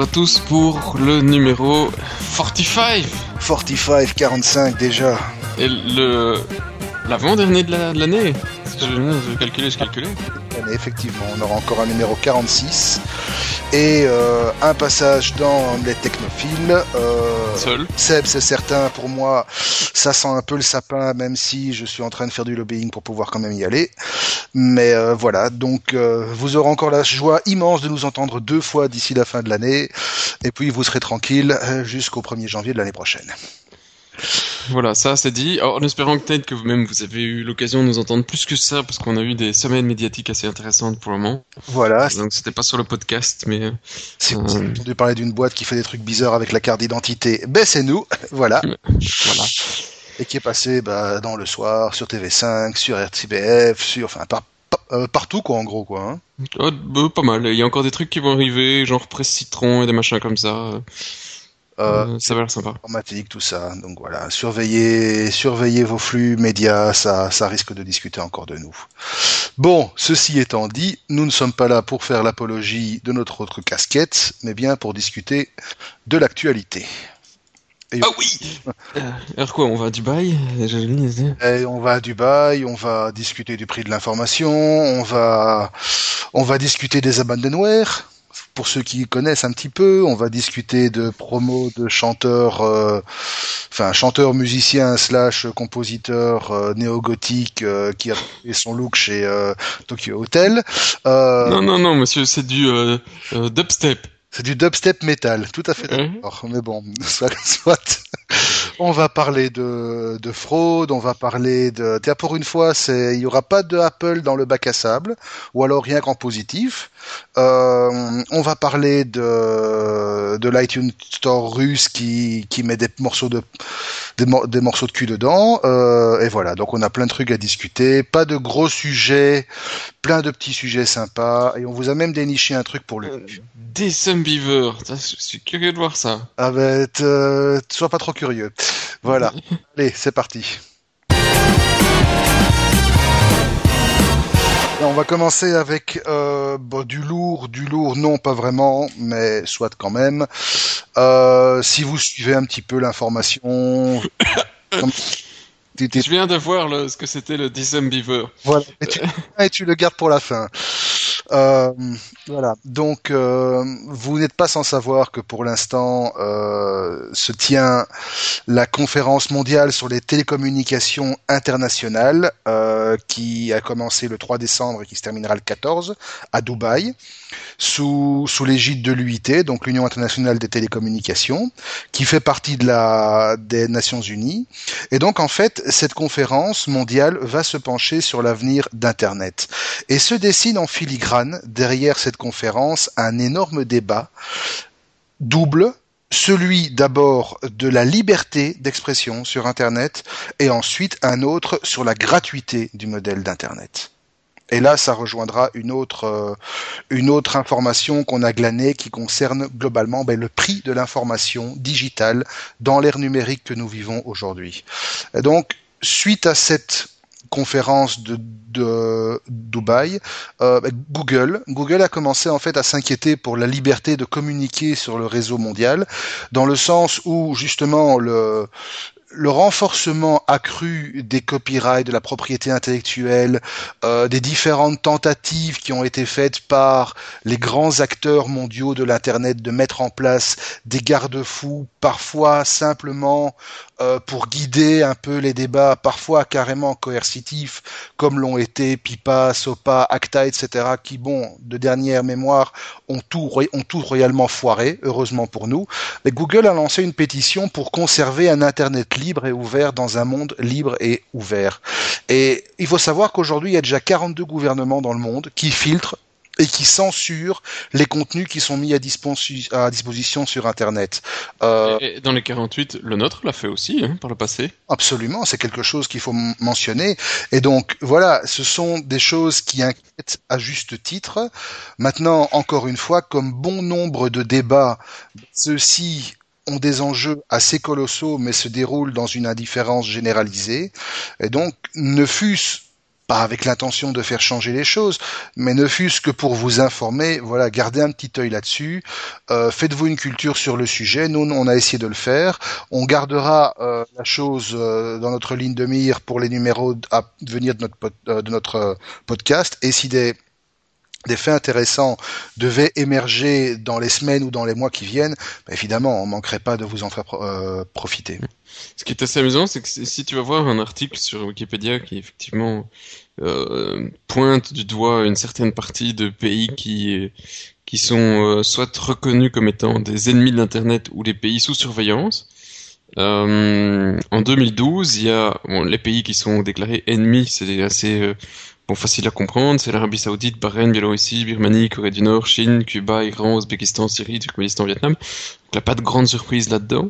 à tous pour le numéro 45 45, 45 déjà. Et le l'avant-dernier de la- de l'année. je, je calculais, effectivement, on aura encore un numéro 46 et euh, un passage dans les technophiles. Euh, Seul. Seb, c'est certain, pour moi, ça sent un peu le sapin, même si je suis en train de faire du lobbying pour pouvoir quand même y aller. Mais euh, voilà, donc vous aurez encore la joie immense de nous entendre deux fois d'ici la fin de l'année, et puis vous serez tranquille jusqu'au 1er janvier de l'année prochaine. Voilà, ça c'est dit. Alors, en espérant que peut-être que vous-même vous avez eu l'occasion de nous entendre plus que ça, parce qu'on a eu des semaines médiatiques assez intéressantes pour le moment. Voilà, Donc c'était pas sur le podcast, mais si Euh. vous avez entendu parler d'une boîte qui fait des trucs bizarres avec la carte d'identité, ben c'est nous, voilà. voilà. et qui est passé bah, dans le soir sur TV5, sur RTBF, sur enfin par, par- euh, partout quoi en gros quoi. Hein. Oh, bah, pas mal. Il y a encore des trucs qui vont arriver, genre presse citron et des machins comme ça. Euh, Euh, ça va l'air sympa. informatique tout ça. Donc voilà, surveillez surveillez vos flux médias, ça ça risque de discuter encore de nous. Bon, ceci étant dit, nous ne sommes pas là pour faire l'apologie de notre autre casquette, mais bien pour discuter de l'actualité. Ah oui euh, Alors quoi, on va à Dubaï Et on va à Dubaï, on va discuter du prix de l'information, on va, on va discuter des abandonware. Pour ceux qui connaissent un petit peu, on va discuter de promos de chanteurs, euh, enfin chanteurs, musiciens slash compositeurs euh, néo-gothiques euh, qui a fait son look chez euh, Tokyo Hotel. Euh, Non, non, non, monsieur, c'est du euh, dubstep. c'est du dubstep metal, tout à fait Hein d'accord. Mais bon, soit, soit. On va parler de, de fraude, on va parler de. Tiens, pour une fois, c'est il y aura pas de Apple dans le bac à sable, ou alors rien qu'en positif. Euh, on va parler de de l'iTunes Store russe qui qui met des morceaux de des, mor- des morceaux de cul dedans. Euh, et voilà, donc on a plein de trucs à discuter, pas de gros sujets, plein de petits sujets sympas, et on vous a même déniché un truc pour le. Euh, Decent Beaver. Ça, Je suis curieux de voir ça. Ah ben, euh, sois pas trop curieux. Voilà. Allez, c'est parti. On va commencer avec euh, bon, du lourd, du lourd, non pas vraiment, mais soit quand même. Euh, si vous suivez un petit peu l'information, Je viens de voir le, ce que c'était le Decent Beaver. voilà, et tu, et tu le gardes pour la fin. Euh, voilà. Donc, euh, vous n'êtes pas sans savoir que pour l'instant euh, se tient la conférence mondiale sur les télécommunications internationales, euh, qui a commencé le 3 décembre et qui se terminera le 14 à Dubaï, sous sous l'égide de l'UIT, donc l'Union internationale des télécommunications, qui fait partie de la des Nations Unies. Et donc, en fait, cette conférence mondiale va se pencher sur l'avenir d'Internet. Et se dessine en filigrane, derrière cette conférence, un énorme débat double, celui d'abord de la liberté d'expression sur Internet, et ensuite un autre sur la gratuité du modèle d'Internet. Et là, ça rejoindra une autre, euh, une autre information qu'on a glanée qui concerne globalement ben, le prix de l'information digitale dans l'ère numérique que nous vivons aujourd'hui. Donc, suite à cette conférence de, de Dubaï, euh, ben, Google, Google a commencé en fait à s'inquiéter pour la liberté de communiquer sur le réseau mondial, dans le sens où justement le le renforcement accru des copyrights, de la propriété intellectuelle, euh, des différentes tentatives qui ont été faites par les grands acteurs mondiaux de l'Internet de mettre en place des garde-fous, parfois simplement euh, pour guider un peu les débats, parfois carrément coercitifs, comme l'ont été Pipa, Sopa, Acta, etc., qui, bon, de dernière mémoire, ont tout, ont tout royalement foiré, heureusement pour nous. Mais Google a lancé une pétition pour conserver un Internet libre et ouvert dans un monde libre et ouvert. Et il faut savoir qu'aujourd'hui, il y a déjà 42 gouvernements dans le monde qui filtrent et qui censurent les contenus qui sont mis à, disposi- à disposition sur Internet. Euh, Et, et dans les 48, le nôtre l'a fait aussi, hein, par le passé. Absolument, c'est quelque chose qu'il faut mentionner. Et donc, voilà, ce sont des choses qui inquiètent à juste titre. Maintenant, encore une fois, comme bon nombre de débats, ceux-ci ont des enjeux assez colossaux, mais se déroulent dans une indifférence généralisée. Et donc, ne fût-ce pas avec l'intention de faire changer les choses, mais ne fût-ce que pour vous informer, voilà, gardez un petit œil là-dessus, euh, faites-vous une culture sur le sujet, nous on a essayé de le faire, on gardera euh, la chose euh, dans notre ligne de mire pour les numéros à venir de notre, de notre podcast, et si des des faits intéressants devaient émerger dans les semaines ou dans les mois qui viennent, bah, évidemment, on manquerait pas de vous en faire profiter. Ce qui est assez amusant, c'est que si tu vas voir un article sur Wikipédia qui effectivement euh, pointe du doigt une certaine partie de pays qui qui sont euh, soit reconnus comme étant des ennemis de l'internet ou les pays sous surveillance. Euh, en 2012, il y a les pays qui sont déclarés ennemis, c'est assez euh, bon facile à comprendre, c'est l'Arabie Saoudite, Bahreïn, Biélorussie, Birmanie, Corée du Nord, Chine, Cuba, Iran, Ouzbékistan, Syrie, Turkménistan, Vietnam. Donc, il n'y a pas de grande surprise là-dedans.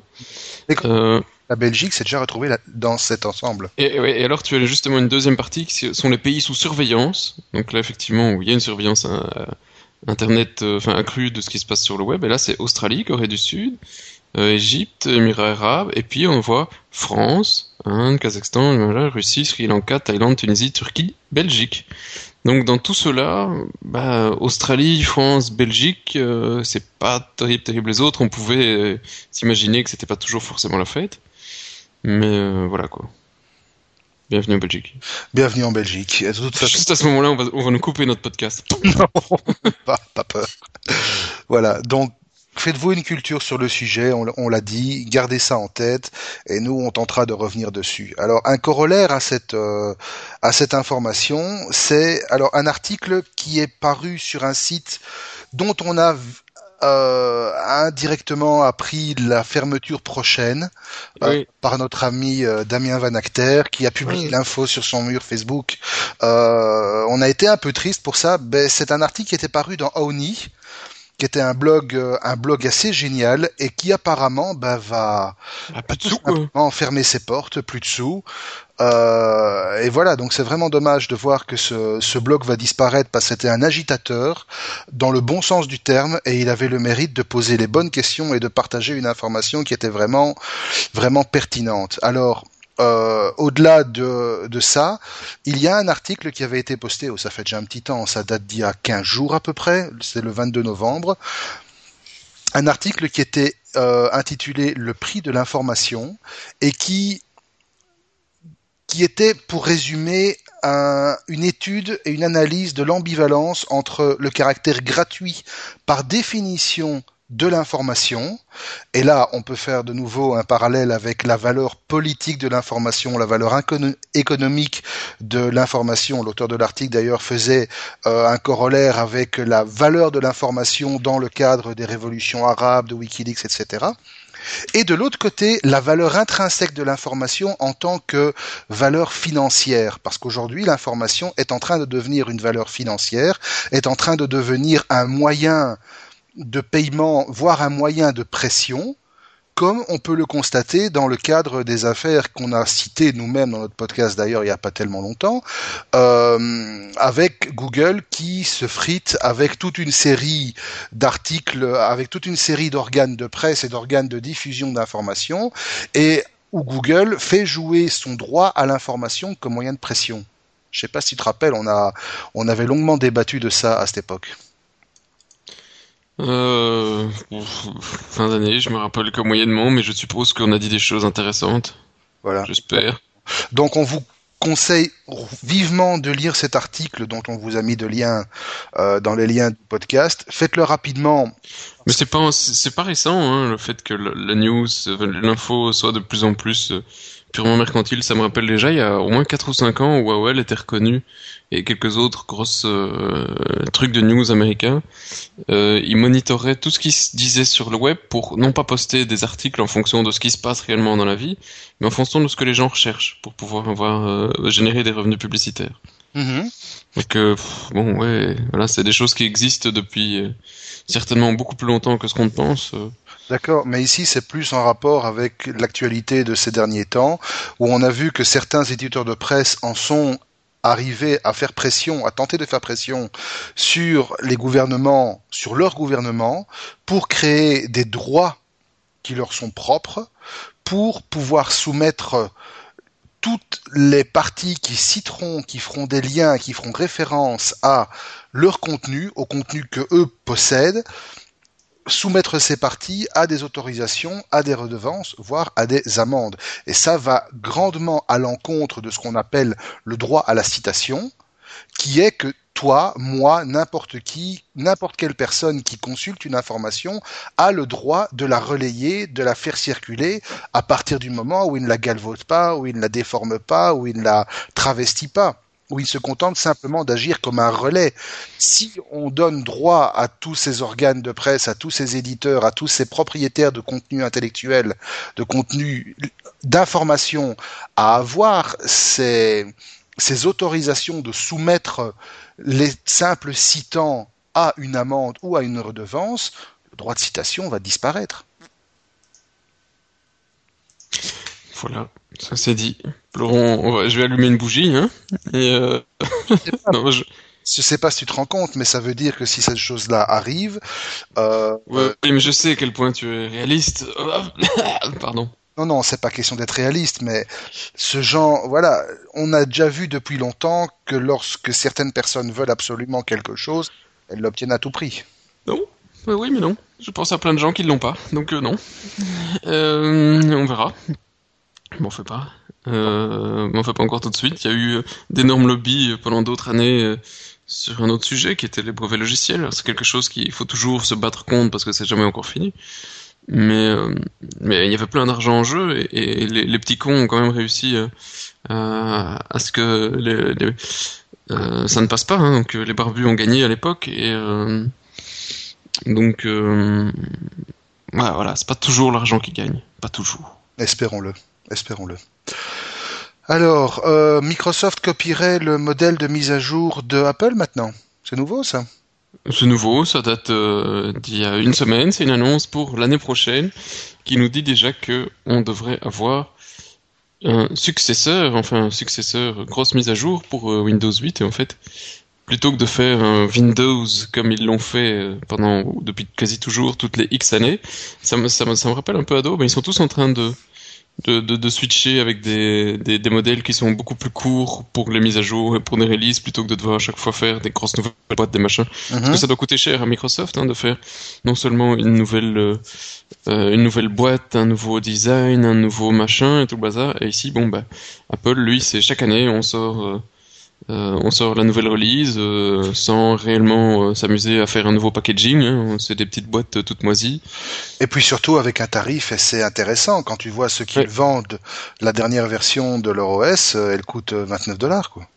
Euh, la Belgique s'est déjà retrouvée dans cet ensemble. Et, et, alors tu as justement une deuxième partie qui sont les pays sous surveillance. Donc là effectivement où il y a une surveillance euh, internet, euh, enfin accrue de ce qui se passe sur le web. Et là c'est Australie, Corée du Sud, euh, Égypte, Émirats Arabes, et puis on voit France, Inde, Kazakhstan, Russie, Sri Lanka, Thaïlande, Tunisie, Turquie, Belgique. Donc dans tout cela, bah, Australie, France, Belgique, euh, c'est pas terrible, terrible les autres. On pouvait s'imaginer que c'était pas toujours forcément la fête. Mais euh, voilà quoi. Bienvenue en Belgique. Bienvenue en Belgique. De toute façon... Juste à ce moment-là, on va, on va nous couper notre podcast. non, pas, pas peur. voilà, donc faites-vous une culture sur le sujet, on, on l'a dit, gardez ça en tête, et nous on tentera de revenir dessus. Alors un corollaire à cette euh, à cette information, c'est alors un article qui est paru sur un site dont on a euh, indirectement appris la fermeture prochaine euh, par notre ami euh, Damien Van Acter qui a publié l'info sur son mur Facebook. Euh, on a été un peu triste pour ça. Ben, c'est un article qui était paru dans Oni qui était un blog euh, un blog assez génial et qui apparemment ben, va ah, fermer ses portes, plus de sous. Euh, et voilà, donc c'est vraiment dommage de voir que ce, ce blog va disparaître parce que c'était un agitateur dans le bon sens du terme et il avait le mérite de poser les bonnes questions et de partager une information qui était vraiment vraiment pertinente. Alors euh, au-delà de, ça, il y a un article qui avait été posté, oh, ça fait déjà un petit temps, ça date d'il y a 15 jours à peu près, c'est le 22 novembre, un article qui était euh, intitulé Le prix de l'information et qui était, pour résumer, un, une étude et une analyse de l'ambivalence entre le caractère gratuit par définition de l'information. Et là, on peut faire de nouveau un parallèle avec la valeur politique de l'information, la valeur économique de l'information. L'auteur de l'article, d'ailleurs, faisait euh, un corollaire avec la valeur de l'information dans le cadre des révolutions arabes, de Wikileaks, etc et de l'autre côté, la valeur intrinsèque de l'information en tant que valeur financière, parce qu'aujourd'hui, l'information est en train de devenir une valeur financière, est en train de devenir un moyen de paiement, voire un moyen de pression, comme on peut le constater dans le cadre des affaires qu'on a citées nous-mêmes dans notre podcast d'ailleurs il n'y a pas tellement longtemps, euh, avec Google qui se frite avec toute une série d'articles, avec toute une série d'organes de presse et d'organes de diffusion d'informations, et où Google fait jouer son droit à l'information comme moyen de pression. Je sais pas si tu te rappelles, on on avait longuement débattu de ça à cette époque. Euh, fin d'année, je me rappelle que moyennement, mais je suppose qu'on a dit des choses intéressantes. Voilà. J'espère. Donc on vous conseille vivement de lire cet article dont on vous a mis de liens euh, dans les liens du podcast. Faites-le rapidement. Mais c'est pas c'est pas récent hein, le fait que la news, l'info soit de plus en plus euh, purement mercantile. Ça me rappelle déjà il y a au moins 4 ou 5 ans où AOL était reconnu et quelques autres grosses euh, trucs de news américains, euh, ils monitoraient tout ce qui se disait sur le web pour non pas poster des articles en fonction de ce qui se passe réellement dans la vie, mais en fonction de ce que les gens recherchent pour pouvoir avoir euh, générer des revenus publicitaires. Mm-hmm. Donc euh, bon ouais, voilà, c'est des choses qui existent depuis euh, certainement beaucoup plus longtemps que ce qu'on pense. D'accord, mais ici c'est plus en rapport avec l'actualité de ces derniers temps, où on a vu que certains éditeurs de presse en sont arriver à faire pression, à tenter de faire pression sur les gouvernements, sur leur gouvernement, pour créer des droits qui leur sont propres, pour pouvoir soumettre toutes les parties qui citeront, qui feront des liens, qui feront référence à leur contenu, au contenu que eux possèdent, soumettre ces parties à des autorisations, à des redevances, voire à des amendes. Et ça va grandement à l'encontre de ce qu'on appelle le droit à la citation, qui est que toi, moi, n'importe qui, n'importe quelle personne qui consulte une information a le droit de la relayer, de la faire circuler à partir du moment où il ne la galvaude pas, où il ne la déforme pas, où il ne la travestit pas où il se contente simplement d'agir comme un relais. Si on donne droit à tous ces organes de presse, à tous ces éditeurs, à tous ces propriétaires de contenu intellectuel, de contenu d'information, à avoir ces, ces autorisations de soumettre les simples citants à une amende ou à une redevance, le droit de citation va disparaître. Voilà, ça c'est dit. Laurent, je vais allumer une bougie. Hein, et euh... je... sais pas si tu te rends compte, mais ça veut dire que si cette chose-là arrive... Euh... oui, mais je sais à quel point tu es réaliste. Pardon. Non, non, c'est pas question d'être réaliste, mais ce genre, voilà, on a déjà vu depuis longtemps que lorsque certaines personnes veulent absolument quelque chose, elles l'obtiennent à tout prix. Non, oui, mais non. Je pense à plein de gens qui ne l'ont pas, donc euh, non. Euh, on verra. M'en fait pas. Euh, m'en fait pas encore tout de suite. Il y a eu d'énormes lobbies pendant d'autres années sur un autre sujet qui était les brevets logiciels. C'est quelque chose qu'il faut toujours se battre contre parce que c'est jamais encore fini mais euh, mais il y avait plein d'argent en jeu et, les, petits cons ont quand même réussi euh, à ce que les, euh, ça ne passe pas hein, donc les barbus ont gagné à l'époque et donc voilà, voilà c'est pas toujours l'argent qui gagne pas toujours espérons-le espérons-le alors Microsoft copierait le modèle de mise à jour de Apple maintenant c'est nouveau ça? C'est nouveau, ça date euh, d'il y a une semaine. C'est une annonce pour l'année prochaine qui nous dit déjà que on devrait avoir un successeur, enfin un successeur, grosse mise à jour pour euh, Windows 8. Et en fait, plutôt que de faire un Windows comme ils l'ont fait euh, pendant depuis quasi toujours toutes les X années, ça me, rappelle un peu Adobe. Ils sont tous en train de de, de, de, switcher avec des, des, des, modèles qui sont beaucoup plus courts pour les mises à jour et pour des releases plutôt que de devoir à chaque fois faire des grosses nouvelles boîtes, des machins. Parce que mhm. ça doit coûter cher à Microsoft hein, de faire non seulement une nouvelle euh, euh, une nouvelle boîte, un nouveau design, un nouveau machin et tout le bazar. Et ici, bon bah Apple, lui, c'est chaque année on sort euh, euh, on sort la nouvelle release euh, sans réellement euh, s'amuser à faire un nouveau packaging. Hein. C'est des petites boîtes toutes moisies. Et puis surtout avec un tarif assez intéressant. Quand tu vois ce qu'ils vendent, la dernière version de leur OS, elle coûte 29 dollars. quoi.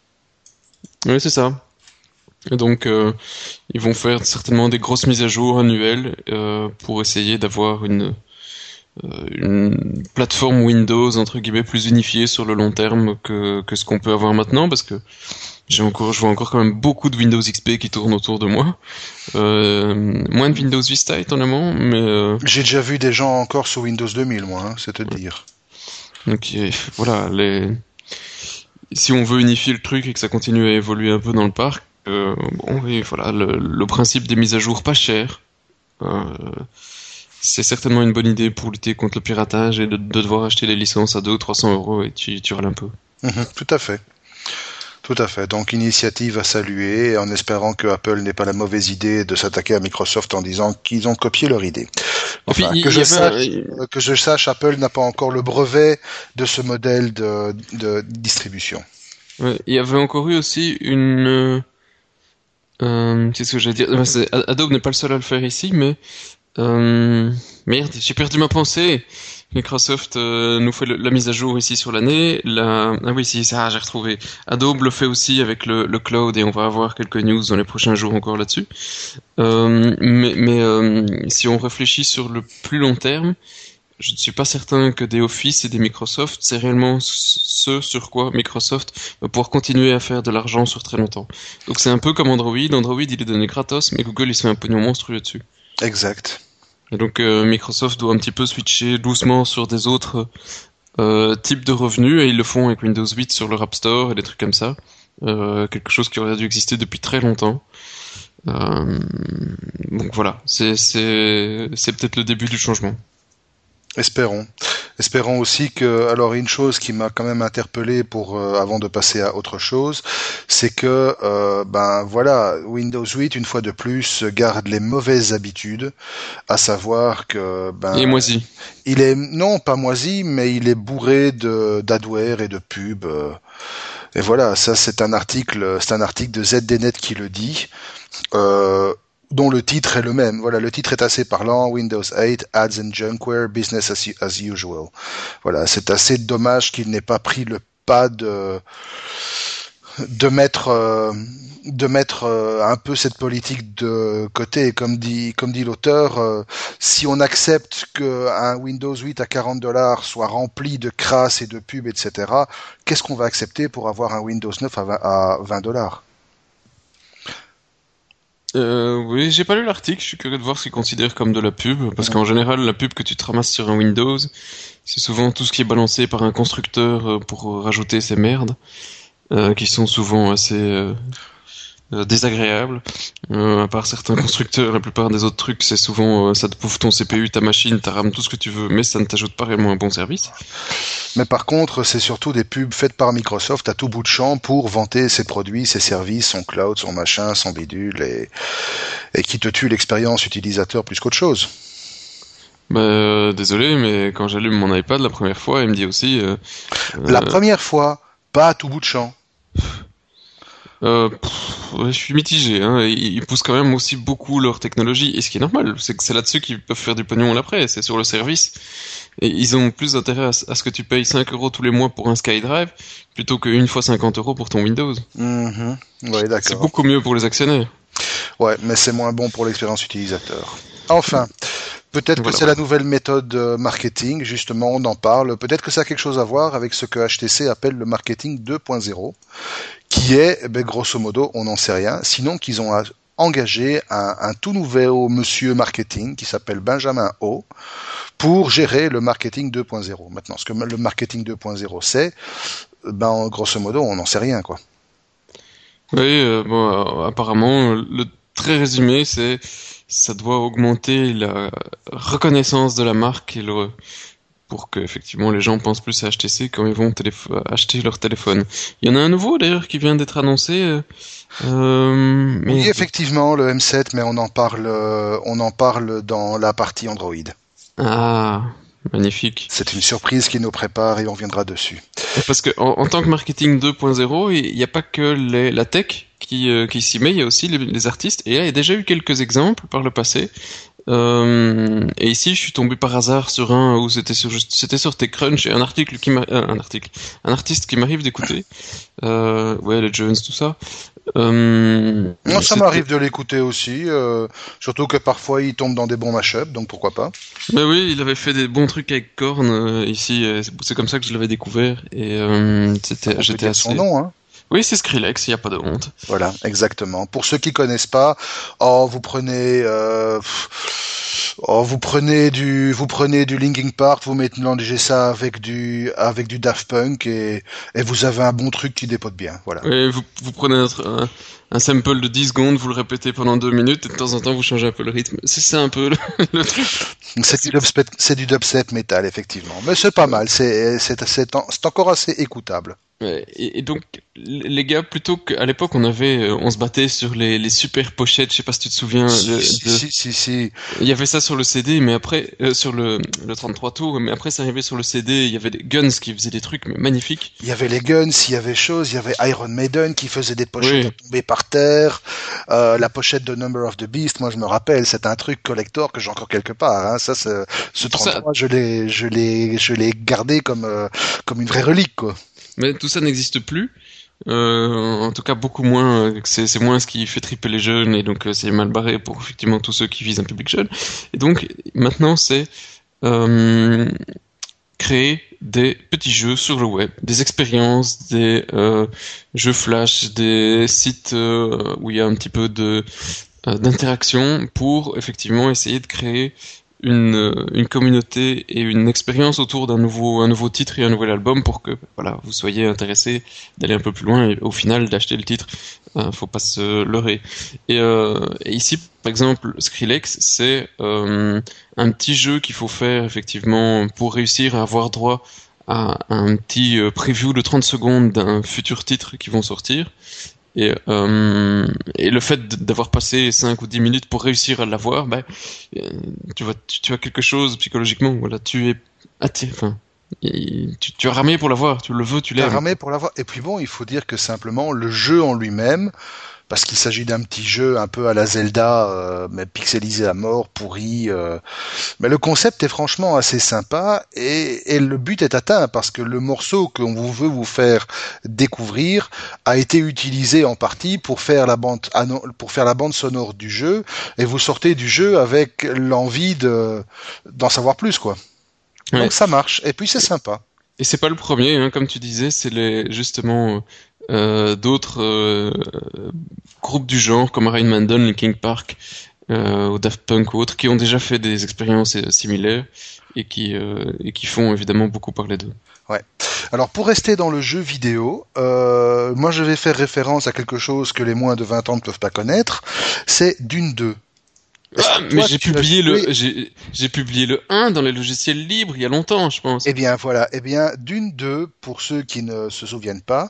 Oui, c'est ça. Et donc, ils vont faire certainement des grosses mises à jour annuelles pour essayer d'avoir une, une plateforme Windows entre guillemets plus unifiée sur le long terme que, que ce qu'on peut avoir maintenant parce que j'ai encore je vois encore quand même beaucoup de Windows XP qui tournent autour de moi. Euh, moins de Windows Vista étonnamment mais euh... j'ai déjà vu des gens encore sur Windows 2000 moi hein, c'est à dire. Donc voilà les si on veut unifier le truc et que ça continue à évoluer un peu dans le parc euh, bon oui voilà le, le, principe des mises à jour pas chères euh, c'est certainement une bonne idée pour lutter contre le piratage et de, devoir acheter les licences à 200 ou 300 euros et tu, tu râles un peu. Mhm, tout à fait. Tout à fait. Donc initiative à saluer en espérant que Apple n'ait pas la mauvaise idée de s'attaquer à Microsoft en disant qu'ils ont copié leur idée. Enfin, que, je sache, que, je sache, Apple n'a pas encore le brevet de ce modèle de, de distribution. il y avait encore eu aussi une... Euh, Qu'est-ce que j'allais dire? Adobe n'est pas le seul à le faire ici, mais euh, merde, j'ai perdu ma pensée. Microsoft euh, nous fait la mise à jour ici sur l'année. La... Ah oui, si, ça, j'ai retrouvé. Adobe le fait aussi avec le, le, cloud et on va avoir quelques news dans les prochains jours encore là-dessus. Euh, mais, mais euh, si on réfléchit sur le plus long terme, je ne suis pas certain que des Office et des Microsoft, c'est réellement ce sur quoi Microsoft va pouvoir continuer à faire de l'argent sur très longtemps. Donc c'est un peu comme Android. Android, il est donné gratos, mais Google, il se fait un pognon monstrueux dessus. Exact. Et donc euh, Microsoft doit un petit peu switcher doucement sur des autres euh, types de revenus et ils le font avec Windows 8 sur leur App Store et des trucs comme ça. Euh, quelque chose qui aurait dû exister depuis très longtemps. donc voilà, c'est peut-être le début du changement. Espérons. Espérons aussi que, alors une chose qui m'a quand même interpellé pour euh, avant de passer à autre chose, c'est que euh, ben voilà, Windows 8 une fois de plus garde les mauvaises habitudes, à savoir que ben il est moisi. Il est non pas moisi, mais il est bourré de d'adware et de pubs. Euh, et voilà, ça c'est un article, c'est un article de ZDNet qui le dit. Euh, dont le titre est le même. Voilà, le titre est assez parlant. Windows 8, Ads and Junkware, Business as, usual. Voilà, c'est assez dommage qu'il n'ait pas pris le pas de de mettre euh, de mettre euh, un peu cette politique de côté. comme dit comme dit l'auteur, euh, si on accepte que un Windows 8 à 40 dollars soit rempli de crasse et de pubs, etc., qu'est-ce qu'on va accepter pour avoir un Windows 9 à 20 dollars? Euh, oui, j'ai pas lu l'article, je suis curieux de voir ce qu'ils considèrent comme de la pub, parce qu'en général, la pub que tu te ramasses sur un Windows, c'est souvent tout ce qui est balancé par un constructeur euh, pour rajouter ces merdes, euh, qui sont souvent assez euh, désagréable. Euh, à part certains constructeurs, la plupart des autres trucs, c'est souvent euh, ça te bouffe ton CPU, ta machine, ta RAM, tout ce que tu veux, mais ça ne t'ajoute pas vraiment un bon service. Mais par contre, c'est surtout des pubs faites par Microsoft à tout bout de champ pour vanter ses produits, ses services, son cloud, son machin, son bidule, et, et qui te tue l'expérience utilisateur plus qu'autre chose. Bah, désolé, mais quand j'allume mon iPad la première fois, il me dit aussi. la première fois, pas à tout bout de champ. Euh, je suis mitigé. Hein. Ils poussent quand même aussi beaucoup leur technologie. Et ce qui est normal, c'est que c'est là-dessus qu'ils peuvent faire du pognon après. C'est sur le service. Et ils ont plus intérêt à, ce que tu payes 5 euros tous les mois pour un SkyDrive plutôt qu'une fois 50 euros pour ton Windows. Mm c'est beaucoup mieux pour les actionnaires. Ouais, mais c'est moins bon pour l'expérience utilisateur. Enfin, Peut-être que c'est la nouvelle méthode euh, marketing, justement, on en parle. Peut-être que ça a quelque chose à voir avec ce que HTC appelle le marketing 2.0, qui est, eh ben, grosso modo, on n'en sait rien, sinon qu'ils ont engagé un, tout nouveau monsieur marketing qui s'appelle Benjamin O pour gérer le marketing 2.0. Maintenant, ce que le marketing 2.0 c'est, ben, grosso modo, on n'en sait rien, quoi. Oui, euh, bon, euh, apparemment, le très résumé, c'est ça doit augmenter la reconnaissance de la marque et le, pour que effectivement les gens pensent plus à HTC quand ils vont acheter leur téléphone. Il y en a un nouveau d'ailleurs qui vient d'être annoncé. Euh, euh oui, effectivement, le M7, mais on en parle, on en parle dans la partie Android. Ah, magnifique. C'est une surprise qui nous prépare et on viendra dessus. Parce que en, tant que marketing 2.0, il n'y a pas que les, la tech qui, euh, qui s'y met, il y a aussi les, artistes. Et là, il y a déjà eu quelques exemples par le passé. Euh, et ici, je suis tombé par hasard sur un où c'était sur c'était sur TechCrunch et un article qui m'a euh, un article, un artiste qui m'arrive d'écouter. Euh, ouais, les Jones, tout ça. Euh, Moi, ça m'arrive de l'écouter aussi, euh, surtout que parfois il tombe dans des bons mashups, donc pourquoi pas. Mais oui, il avait fait des bons trucs avec Korn ici. C'est comme ça que je l'avais découvert et c'était j'étais assez. Son nom, hein. Oui, c'est Skrillex, il n'y a pas de honte. Voilà, exactement. Pour ceux qui connaissent pas, oh, vous prenez, euh, oh, vous prenez du, vous prenez du Linkin Park, vous mélangez ça avec du, avec du Daft Punk et, et vous avez un bon truc qui dépote bien. Voilà. Et vous, vous prenez un, un, sample de 10 secondes, vous le répétez pendant 2 minutes et de temps en temps vous changez un peu le rythme. C'est ça un peu le, truc. C'est du dubstep, c'est du dubstep métal effectivement, mais c'est pas mal. C'est, c'est, c'est encore assez écoutable. Et, donc, les gars, plutôt qu'à l'époque, on avait, euh, on se battait sur les, les super pochettes. Je sais pas si tu te souviens. Si, si, si, si, Il y avait ça sur le CD, mais après, euh, sur le, le 33 tours, mais après, ça arrivait sur le CD. Il y avait des Guns qui faisaient des trucs mais magnifiques. Il y avait les Guns, il y avait chose, il y avait Iron Maiden qui faisait des pochettes tombées par terre. Euh, la pochette de Number of the Beast, moi je me rappelle, c'est un truc collector que j'ai encore quelque part. Hein. Ça, ce 33, je l'ai, je l'ai, je l'ai gardé comme, euh, comme une vraie relique, quoi. Mais tout ça n'existe plus. Euh, en tout cas, beaucoup moins. Euh, c'est moins ce qui fait triper les jeunes et donc euh, c'est mal barré pour effectivement tous ceux qui visent un public jeune. Et donc maintenant, c'est euh, créer des petits jeux sur le web, des expériences, des euh, jeux flash, des sites où il y a un petit peu de d'interaction pour effectivement essayer de créer une, communauté et une expérience autour d'un nouveau, un nouveau titre et un nouvel album pour que voilà, vous soyez intéressé d'aller un peu plus loin et au final d'acheter le titre. Euh, faut pas se leurrer. Et, euh, ici, par exemple, Skrillex, c'est euh, un petit jeu qu'il faut faire effectivement pour réussir à avoir droit à un petit euh, preview de 30 secondes d'un futur titre qui vont sortir. Et, euh, et le fait d'avoir passé 5 ou 10 minutes pour réussir à l'avoir, euh, tu, vois, tu, tu, as quelque chose psychologiquement. Voilà, tu es attiré. Enfin, tu, tu, as ramé pour l'avoir, tu le veux, tu l'aimes. Tu as ramé pour l'avoir. Et puis bon, il faut dire que simplement le jeu en lui-même, parce qu'il s'agit d'un petit jeu un peu à la Zelda, euh, mais pixelisé à mort, pourri. Euh. Mais le concept est franchement assez sympa et, et, le but est atteint parce que le morceau qu'on veut vous faire découvrir a été utilisé en partie pour faire la bande pour faire la bande sonore du jeu et vous sortez du jeu avec l'envie de d'en savoir plus quoi. Ouais. Donc ça marche et puis c'est sympa. Et c'est pas le premier, hein, comme tu disais, c'est les justement euh, d'autres euh, groupes du genre comme Rain Mandon, Linkin Park euh, ou Daft Punk ou autres qui ont déjà fait des expériences similaires et qui et qui font évidemment beaucoup parler d'eux. Ouais. Alors pour rester dans le jeu vidéo, moi je vais faire référence à quelque chose que les moins de 20 ans ne peuvent pas connaître, c'est Dune 2. Ah, mais j'ai publié le j'ai publié le 1 dans les logiciels libres il y a longtemps, je pense. Eh bien voilà, eh bien Dune 2 pour ceux qui ne se souviennent pas,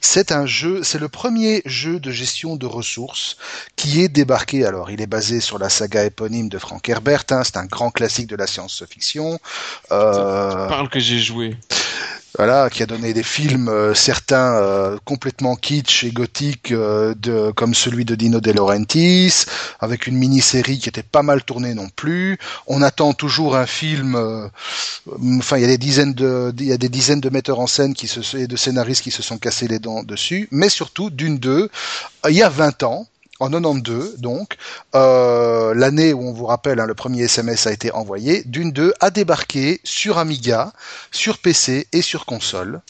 c'est un jeu, c'est le premier jeu de gestion de ressources qui est débarqué. Alors, il est basé sur la saga éponyme de Frank Herbert, hein, c'est un grand classique de la science-fiction. Euh... Tu parles que j'ai joué voilà, qui a donné des films, euh, certains euh, complètement kitsch et gothiques, euh, de, comme celui de Dino De Laurentiis, avec une mini-série qui était pas mal tournée non plus. On attend toujours un film. Euh, enfin, il y a des dizaines de, il y a des dizaines de metteurs en scène qui se, et de scénaristes qui se sont cassés les dents dessus. Mais surtout, d'une deux, il y a 20 ans, en 92, donc, euh, l'année où on vous rappelle, hein, le premier SMS a été envoyé, Dune 2 a débarqué sur Amiga, sur PC et sur console.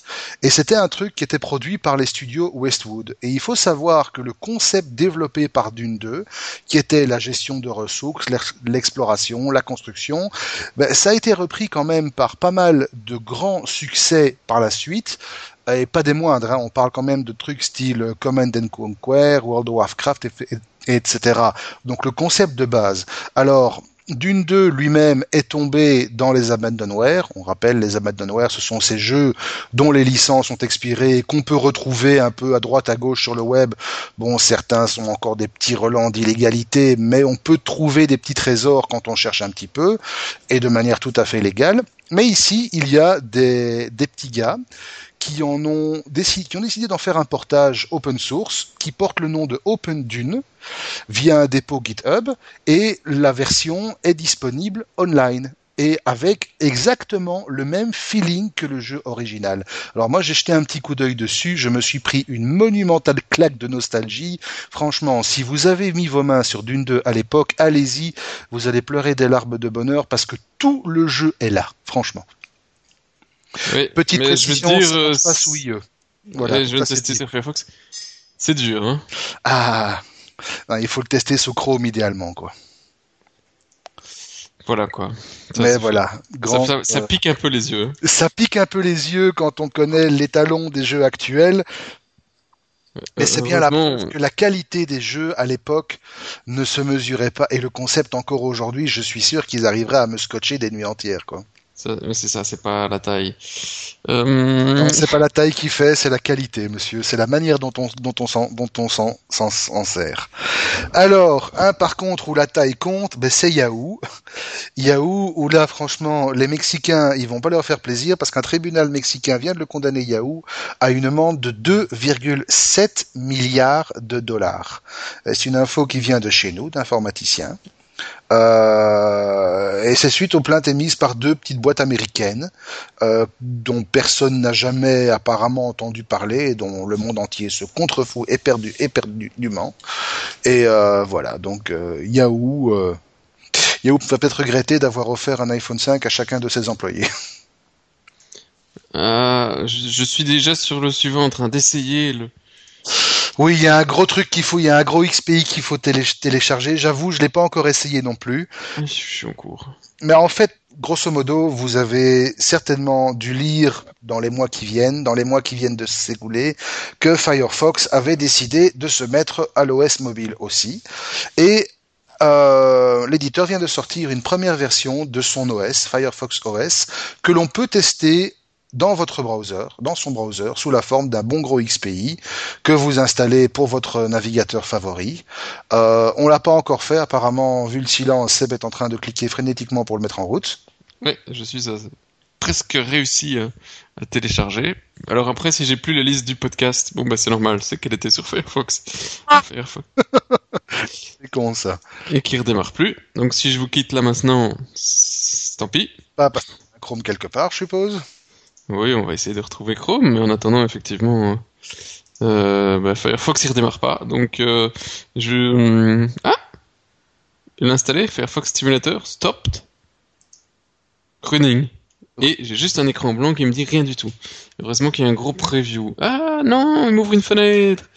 Et c'était un truc qui était produit par les studios Westwood. Et il faut savoir que le concept développé par Dune 2, qui était la gestion de ressources, l'exploration, la construction, ben, ça a été repris quand même par pas mal de grands succès par la suite, et pas des moindres. Hein. On parle quand même de trucs style Command and Conquer, World of Warcraft, et, etc. Donc le concept de base. Alors, Dune 2 lui-même est tombé dans les abandonware. On rappelle, les abandonware, ce sont ces jeux dont les licences ont expiré, qu'on peut retrouver un peu à droite, à gauche sur le web. Bon, certains sont encore des petits relents d'illégalité, mais on peut trouver des petits trésors quand on cherche un petit peu, et de manière tout à fait légale. Mais ici, il y a des, des petits gars qui ont décidé, ont décidé d'en faire un portage open source qui porte le nom de Open Dune via un dépôt GitHub et la version est disponible online et avec exactement le même feeling que le jeu original. Alors moi j'ai jeté un petit coup d'œil dessus, je me suis pris une monumentale claque de nostalgie. Franchement, si vous avez mis vos mains sur Dune 2 à l'époque, allez-y, vous allez pleurer des larmes de bonheur parce que tout le jeu est là, franchement. Oui, Petite mais précision, je veux dire, ça euh, passe oui. Voilà, je c'est tester sur Firefox. C'est dur, hein. Ah, non, il faut le tester sous Chrome idéalement, quoi. Voilà quoi. Ça, Mais voilà, grand, ça, ça euh, pique un peu les yeux. ça pique un peu les yeux quand on connaît l'étalon des jeux actuels, mais Euh, c'est bien preuve que la qualité des jeux à l'époque ne se mesurait pas, et le concept encore aujourd'hui, je suis sûr qu'ils arriveraient à me scotcher des nuits entières, quoi. Ça- mais c'est ça, c'est pas la taille. Euh, Non, c'est pas la taille qui fait, c'est la qualité, monsieur. C'est la manière dont on, dont on s'en, dont on s'en, s'en- s'en sert. Alors, un par contre où la taille compte, ben c'est Yahoo. Yahoo, où là, franchement, les Mexicains, ils vont pas leur faire plaisir parce qu'un tribunal mexicain vient de le condamner Yahoo à une amende de 2,7 milliards de dollars. Euh, C'est une info qui vient de chez nous, d'informaticiens. Euh, et c'est suite aux plaintes émises par deux petites boîtes américaines euh, dont personne n'a jamais apparemment entendu parler et dont le monde entier se contrefout éperdu, éperdument. Et euh, voilà, donc Yahoo, Yahoo va peut-être regretter d'avoir offert un iPhone 5 à chacun de ses employés. je, je suis déjà sur le suivant en train d'essayer le. Oui, il y a un gros truc qu'il faut, il y a un gros XPI qu'il faut télécharger. J'avoue, je l'ai pas encore essayé non plus. Je suis en cours. Mais en fait, grosso modo, vous avez certainement dû lire dans les mois qui viennent, dans les mois qui viennent de s'écouler, que Firefox avait décidé de se mettre à l'OS mobile aussi. Et euh, l'éditeur vient de sortir une première version de son OS, Firefox OS, que l'on peut tester dans votre browser, dans son browser, sous la forme d'un bon gros XPI que vous installez pour votre navigateur favori. Euh, on l'a pas encore fait, apparemment, vu le silence, Seb est en train de cliquer frénétiquement pour le mettre en route. Oui, je suis euh, presque réussi à, télécharger. Alors après, si j'ai plus la liste du podcast, bon bah c'est normal, c'est qu'elle était sur Firefox. Ah. c'est con ça. Et qui redémarre plus. Donc si je vous quitte là maintenant, tant pis. Pas parce Chrome quelque part, je suppose. Oui, on va essayer de retrouver Chrome, mais en attendant, effectivement, euh, bah, Firefox il redémarre pas. Donc, euh, je. Ah L'installer, Firefox Stimulator, stopped, running. Et j'ai juste un écran blanc qui me dit rien du tout. Heureusement qu'il y a un gros preview. Ah non, il m'ouvre une fenêtre.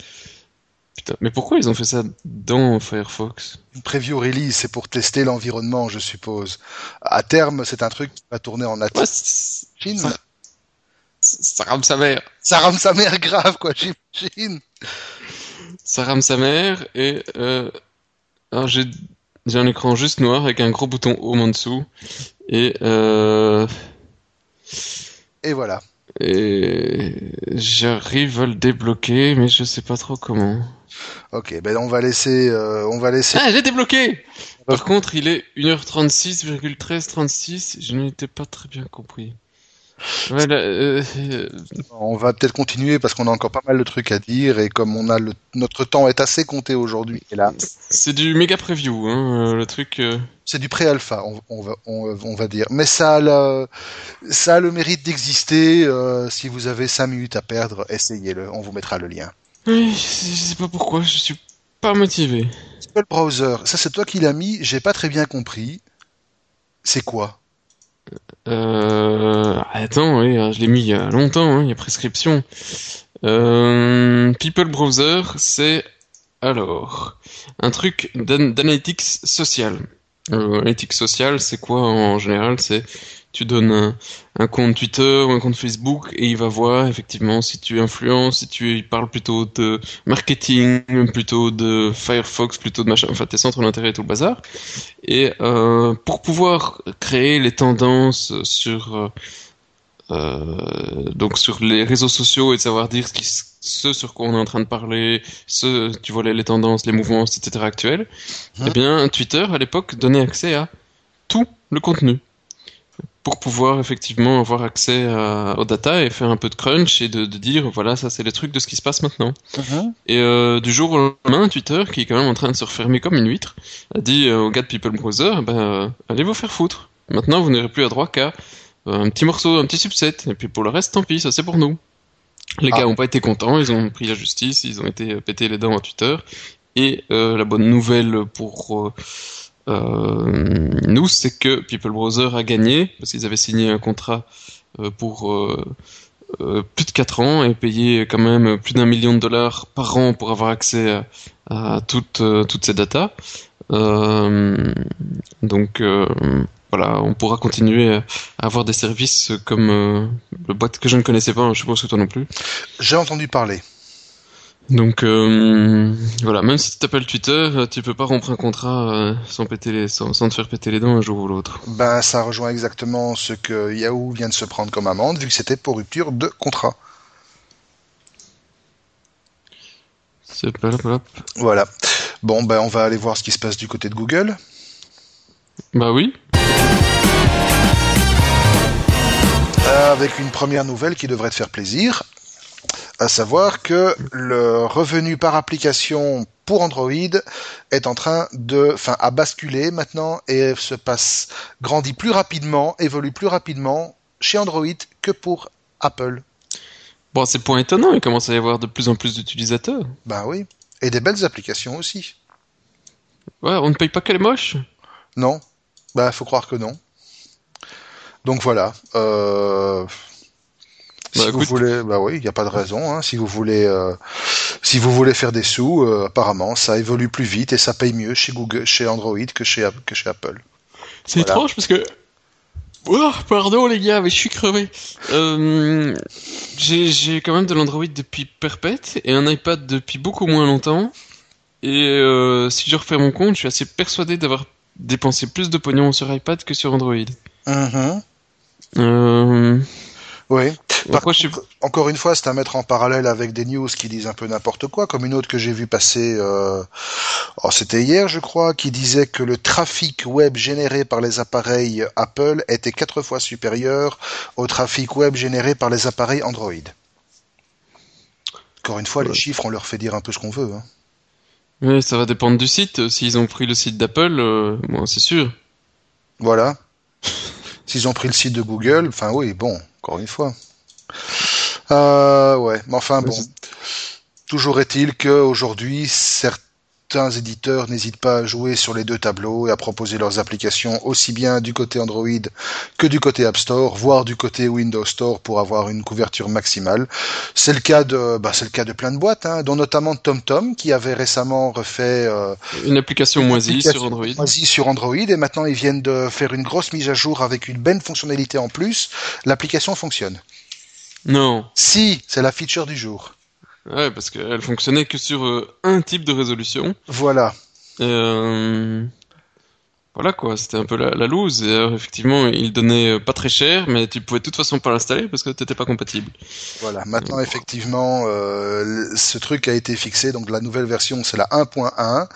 Putain, mais pourquoi ils ont fait ça dans Firefox? Une preview release, c'est pour tester l'environnement, je suppose. À terme, c'est un truc qui va tourner en natif. Chine ça rame sa mère. Ça rame sa mère grave, quoi, j'imagine. Ça rame sa mère et euh, alors j'ai j'ai un écran juste noir avec un gros bouton home en dessous et euh, et voilà. Et j'arrive à le débloquer, mais je sais pas trop comment. Ok, ben on va laisser, euh, on va laisser. Ah, j'ai débloqué. Par contre, il est 1h36,1336. Je n'étais pas très bien compris. Euh, on va peut-être continuer parce qu'on a encore pas mal de trucs à dire et comme on a le... notre temps est assez compté aujourd'hui. là, c'est du méga preview, hein, euh, le truc. Euh. C'est du pré-alpha, on, va, on, va dire. Mais ça a le, ça a le mérite d'exister. si vous avez 5 minutes à perdre, essayez-le. On vous mettra le lien. Oui, je sais pas pourquoi, je suis pas motivé. le browser, ça c'est toi qui l'as mis. J'ai pas très bien compris. C'est quoi? Euh, attends, oui, je l'ai mis il y a longtemps, hein, il y a prescription. Euh, People Browser, c'est alors un truc d'analytics social. Euh, analytics social, c'est quoi en général C'est tu donnes un, compte Twitter ou un compte Facebook et il va voir effectivement si tu influences, si tu parles plutôt de marketing, plutôt de Firefox, plutôt de machin, enfin tes centres d'intérêt et tout le bazar. Et euh, pour pouvoir créer les tendances sur euh, euh, donc sur les réseaux sociaux et de savoir dire ce, qui, ce sur quoi on est en train de parler, ce tu vois les, tendances, les mouvements, etc. actuels, hein? eh bien Twitter à l'époque donnait accès à tout le contenu pour pouvoir effectivement avoir accès à, aux data et faire un peu de crunch et de, de dire voilà ça c'est les trucs de ce qui se passe maintenant. Uh-huh. Et euh, du jour au lendemain, Twitter qui est quand même en train de se refermer comme une huître a dit euh, aux gars de People Browser ben euh, allez vous faire foutre. Maintenant vous n'aurez plus à droit qu'à un petit morceau, un petit subset et puis pour le reste tant pis ça c'est pour nous. Les gars ah. ont pas été contents, ils ont pris la justice, ils ont été pétés les dents à Twitter et la bonne nouvelle pour euh, nous, c'est que People Browser a gagné parce qu'ils avaient signé un contrat euh, pour euh, plus de 4 ans et payé quand même plus d'un million de dollars par an pour avoir accès à, toutes, toutes ces datas. donc voilà, on pourra continuer à avoir des services comme le boîte que je ne connaissais pas, je suppose que toi non plus. J'ai entendu parler. Donc euh, voilà, même si tu t'appelles Twitter, euh, tu peux pas rompre un contrat euh, sans péter les, sans, te faire péter les dents un jour ou l'autre. Ben ça rejoint exactement ce que Yahoo vient de se prendre comme amende, vu que c'était pour rupture de contrat. C'est pas Voilà. Bon ben on va aller voir ce qui se passe du côté de Google. Bah oui. avec une première nouvelle qui devrait te faire plaisir à savoir que le revenu par application pour Android est en train de, enfin, à basculer maintenant et se passe, grandit plus rapidement, évolue plus rapidement chez Android que pour Apple. Bon, c'est point étonnant, il commence à y avoir de plus en plus d'utilisateurs. Ben oui. Et des belles applications aussi. Ouais, on ne paye pas qu'elle est moche Non. Bah, faut croire que non. Donc voilà. Euh, si bah, vous voulez, bah oui, il n'y a pas de raison. Hein. Si vous voulez, euh, Si vous voulez faire des sous, euh, apparemment, ça évolue plus vite et ça paye mieux chez Google, chez Android que chez, que chez Apple. C'est étrange parce que. Oh, pardon les gars, mais je suis crevé. Euh, j'ai quand même de l'Android depuis perpète et un iPad depuis beaucoup moins longtemps. Et euh, si je refais mon compte, je suis assez persuadé d'avoir dépensé plus de pognon sur iPad que sur Android. Mhm. Euh, Oui. Par je contre, Encore une fois, c'est à mettre en parallèle avec des news qui disent un peu n'importe quoi, comme une autre que j'ai vu passer, euh, oh, c'était hier, je crois, qui disait que le trafic web généré par les appareils Apple était quatre fois supérieur au trafic web généré par les appareils Android. Encore une fois, les chiffres, on leur fait dire un peu ce qu'on veut. hein. Ouais, ça va dépendre du site. S'ils ont pris le site d'Apple, euh, bon, c'est sûr. Voilà. S'ils ont pris le site de Google, enfin oui, bon, encore une fois. Euh, ouais, mais enfin bon. Toujours est-il qu'aujourd'hui, certains éditeurs n'hésitent pas à jouer sur les deux tableaux et à proposer leurs applications aussi bien du côté Android que du côté App Store, voire du côté Windows Store pour avoir une couverture maximale. C'est le cas de, bah, c'est le cas de plein de boîtes, hein, dont notamment TomTom qui avait récemment refait euh, Une application moisie sur Android. moisie sur Android et maintenant ils viennent de faire une grosse mise à jour avec une belle fonctionnalité en plus. L'application fonctionne. Non. Si, c'est la feature du jour. Ouais, parce qu'elle fonctionnait que sur euh, un type de résolution. Voilà. Euh, Voilà quoi, c'était un peu la, loose. Alors, effectivement, il donnait euh, pas très cher, mais tu pouvais de toute façon pas l'installer parce que t'étais pas compatible. Voilà, maintenant effectivement, euh, ce truc a été fixé, donc la nouvelle version c'est la 1.1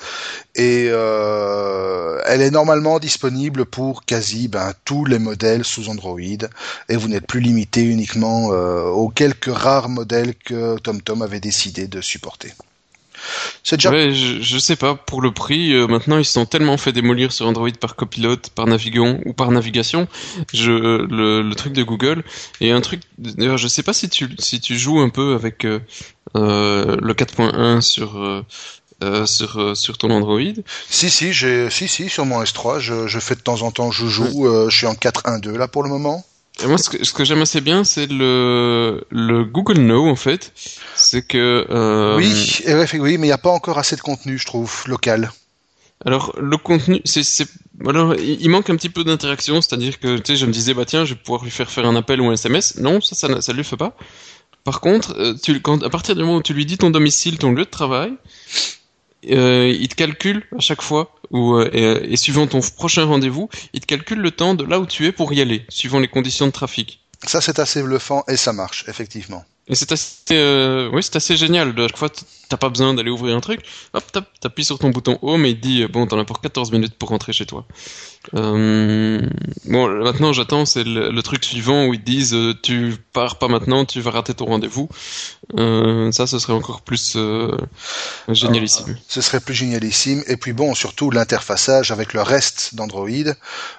et euh, elle est normalement disponible pour quasi ben, tous les modèles sous Android et vous n'êtes plus limité uniquement euh, aux quelques rares modèles que TomTom avait décidé de supporter. C'est déjà Ouais, je, je sais pas, pour le prix, euh, maintenant ils se sont tellement fait démolir sur Android par copilote, par Navigon ou par navigation, je, le, le truc de Google. Et un truc, d'ailleurs je sais pas si tu, si tu joues un peu avec euh, euh, le 4.1 sur, euh, sur, euh, sur ton Android. Si, si, j'ai, si, si, sur mon S3, je, je fais de temps en temps, je joue, euh, je suis en 4.1.2 là pour le moment. Et moi, ce que, ce que j'aime assez bien, c'est le, le Google Now, en fait. C'est que... euh, Oui, ouais, oui, mais il n'y a pas encore assez de contenu, je trouve, local. Alors, le contenu, c'est... Alors, il manque un petit peu d'interaction, c'est-à-dire que, tu sais, je me disais, bah tiens, je vais pouvoir lui faire faire un appel ou un SMS. Non, ça, ça, ne- ça lui fait pas. Par contre, euh, tu, quand, à partir du moment où tu lui dis ton domicile, ton lieu de travail, euh, il te calcule à chaque fois, ou, euh, et, et suivant ton prochain rendez-vous, il te calcule le temps de là où tu es pour y aller, suivant les conditions de trafic. Ça, c'est assez bluffant et ça marche, effectivement. Et c'est assez, euh, oui, c'est assez génial. De chaque fois, t'as pas besoin d'aller ouvrir un truc. Hop, tap- t'appuies sur ton bouton home et il te dit, euh, bon, t'en as pour 14 minutes pour rentrer chez toi. Euh, bon, maintenant, j'attends, c'est le, truc suivant où ils disent, euh, tu pars pas maintenant, tu vas rater ton rendez-vous. Euh, ça, ce serait encore plus euh, génialissime. Ce serait plus génialissime. Et puis bon, surtout l'interfaçage avec le reste d'Android,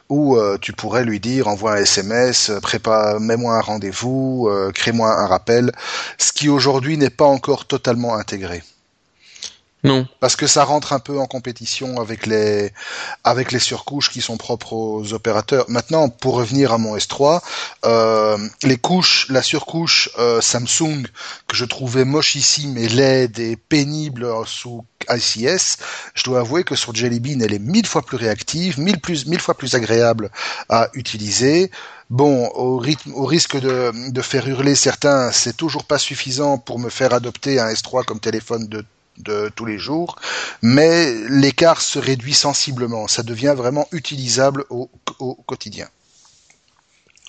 où euh, tu pourrais lui dire envoie un SMS, prépare, mets-moi un rendez-vous, euh, crée-moi un rappel, ce qui aujourd'hui n'est pas encore totalement intégré. Non. Parce que ça rentre un peu en compétition avec les avec les surcouches qui sont propres aux opérateurs. Maintenant, pour revenir à mon S3, euh, les couches, la surcouche euh, Samsung que je trouvais mochissime et laide et pénible sous ICS, je dois avouer que sur Jelly Bean, elle est mille fois plus réactive, mille plus mille fois plus agréable à utiliser. Bon, au rythme, au risque de, de faire hurler certains, c'est toujours pas suffisant pour me faire adopter un S3 comme téléphone de de tous les jours, mais l'écart se réduit sensiblement. Ça devient vraiment utilisable au, au quotidien.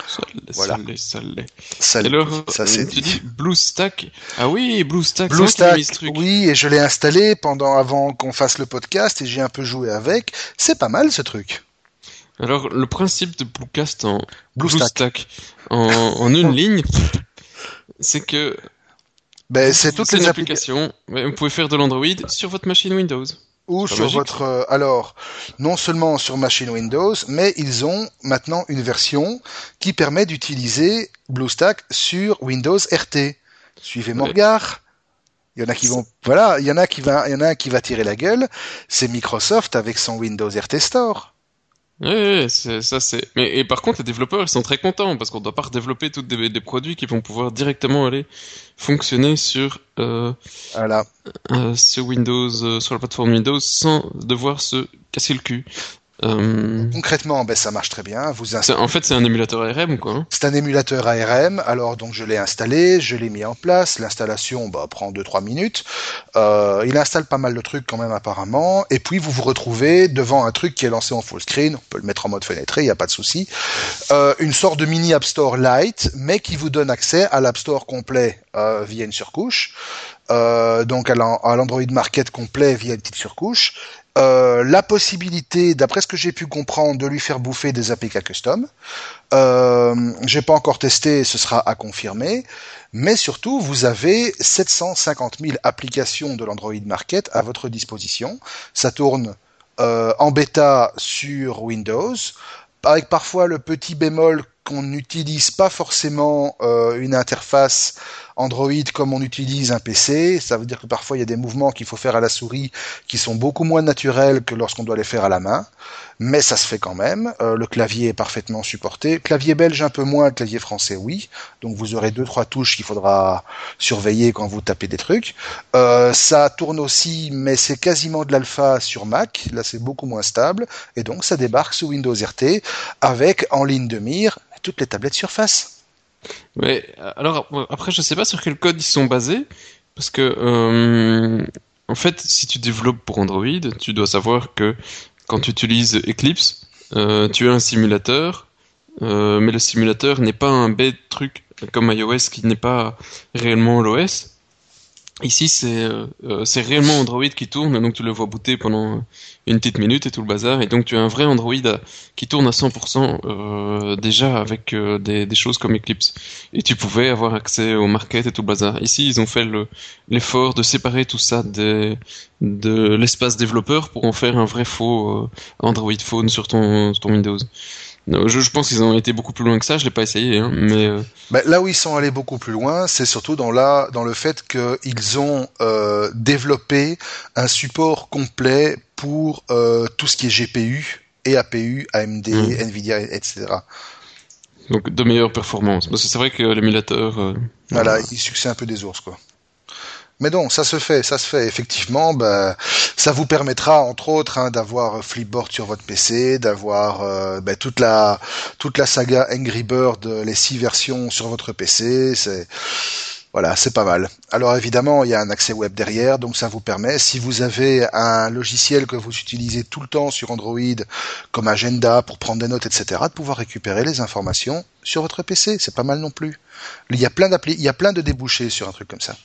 Ça Voilà. ça l'est, ça alors, ça euh, c'est tu dis BlueStack. Ah oui, BlueStack. c'est BlueStack, ce truc. oui, et je l'ai installé pendant avant qu'on fasse le podcast et j'ai un peu joué avec. C'est pas mal ce truc. Alors, le principe de Bluecast en BlueStack. BlueStack en, en une ligne, c'est que Ben, c'est toutes les applications. Vous pouvez faire de l'Android sur votre machine Windows. Ou Pas sur magique. votre euh, alors non seulement sur machine Windows, mais ils ont maintenant une version qui permet d'utiliser BlueStack sur Windows RT. Suivez mon Ouais. regard. Il y en a qui vont voilà, il y en a qui va il y en a qui va tirer la gueule, c'est Microsoft avec son Windows RT Store. Ouais, ça c'est. Mais et par contre, les développeurs ils sont très contents parce qu'on doit pas redévelopper tous des, des, produits qui vont pouvoir directement aller fonctionner sur euh, voilà. euh, sur Windows, euh, sur la plateforme Windows, sans devoir se casser le cul. Euh... Concrètement, ben, ça marche très bien. Vous installez... En fait, c'est un émulateur ARM, quoi. Hein. C'est un émulateur ARM. Alors, donc, je l'ai installé, je l'ai mis en place. L'installation bah, prend 2-3 minutes. Euh, il installe pas mal de trucs quand même, apparemment. Et puis, vous vous retrouvez devant un truc qui est lancé en full screen. On peut le mettre en mode fenêtré, il n'y a pas de souci. Euh, une sorte de mini App Store light, mais qui vous donne accès à l'App Store complet via une surcouche. Euh, donc à l'Android Market complet via une petite surcouche euh, la possibilité, d'après ce que j'ai pu comprendre, de lui faire bouffer des APK custom. Euh, j'ai pas encore testé, ce sera à confirmer. Mais surtout, vous avez 750 000 applications de l'Android Market à votre disposition. Ça tourne euh, en bêta sur Windows, avec parfois le petit bémol qu'on n'utilise pas forcément euh, une interface Android comme on utilise un PC. Ça veut dire que parfois il y a des mouvements qu'il faut faire à la souris qui sont beaucoup moins naturels que lorsqu'on doit les faire à la main. Mais ça se fait quand même. Euh, le clavier est parfaitement supporté. Clavier belge un peu moins, clavier français oui. Donc vous aurez deux trois touches qu'il faudra surveiller quand vous tapez des trucs. Euh, ça tourne aussi, mais c'est quasiment de l'alpha sur Mac. Là c'est beaucoup moins stable et donc ça débarque sous Windows RT avec en ligne de mire toutes les tablettes Surface. Mais alors après, je sais pas sur quel code ils sont basés, parce que euh, en fait, si tu développes pour Android, tu dois savoir que quand tu utilises Eclipse, euh, tu as un simulateur, euh, mais le simulateur n'est pas un bête truc comme iOS qui n'est pas réellement l'OS. Ici, c'est euh, euh, réellement Android qui tourne, donc tu le vois booter pendant une petite minute et tout le bazar, et donc tu as un vrai Android qui tourne à 100% euh, déjà avec euh, des, des, choses comme Eclipse. Et tu pouvais avoir accès au market et tout le bazar. Ici, ils ont fait l'effort de séparer tout ça de l'espace développeur pour en faire un vrai faux Android Phone sur ton, ton Windows. Je, je, pense qu'ils ont été beaucoup plus loin que ça. Je l'ai pas essayé, hein, mais euh... bah, là où ils sont allés beaucoup plus loin, c'est surtout dans la dans le fait qu'ils ont euh, développé un support complet pour euh, tout ce qui est GPU et APU, AMD, mmh. Nvidia, etc. Donc de meilleures performances. Parce que c'est vrai que l'émulateur. Euh, voilà, il succède un peu des ours, quoi. Mais non, ça se fait, ça se fait. Effectivement, bah, ça vous permettra, entre autres, hein, d'avoir Flipboard sur votre PC, d'avoir euh, bah, toute la toute la saga Angry Bird, les six versions sur votre PC. C'est voilà, c'est pas mal. Alors évidemment, il y a un accès web derrière, donc ça vous permet, si vous avez un logiciel que vous utilisez tout le temps sur Android, comme Agenda pour prendre des notes, etc., de pouvoir récupérer les informations sur votre PC. C'est pas mal non plus. Il y a plein il y a plein de débouchés sur un truc comme ça.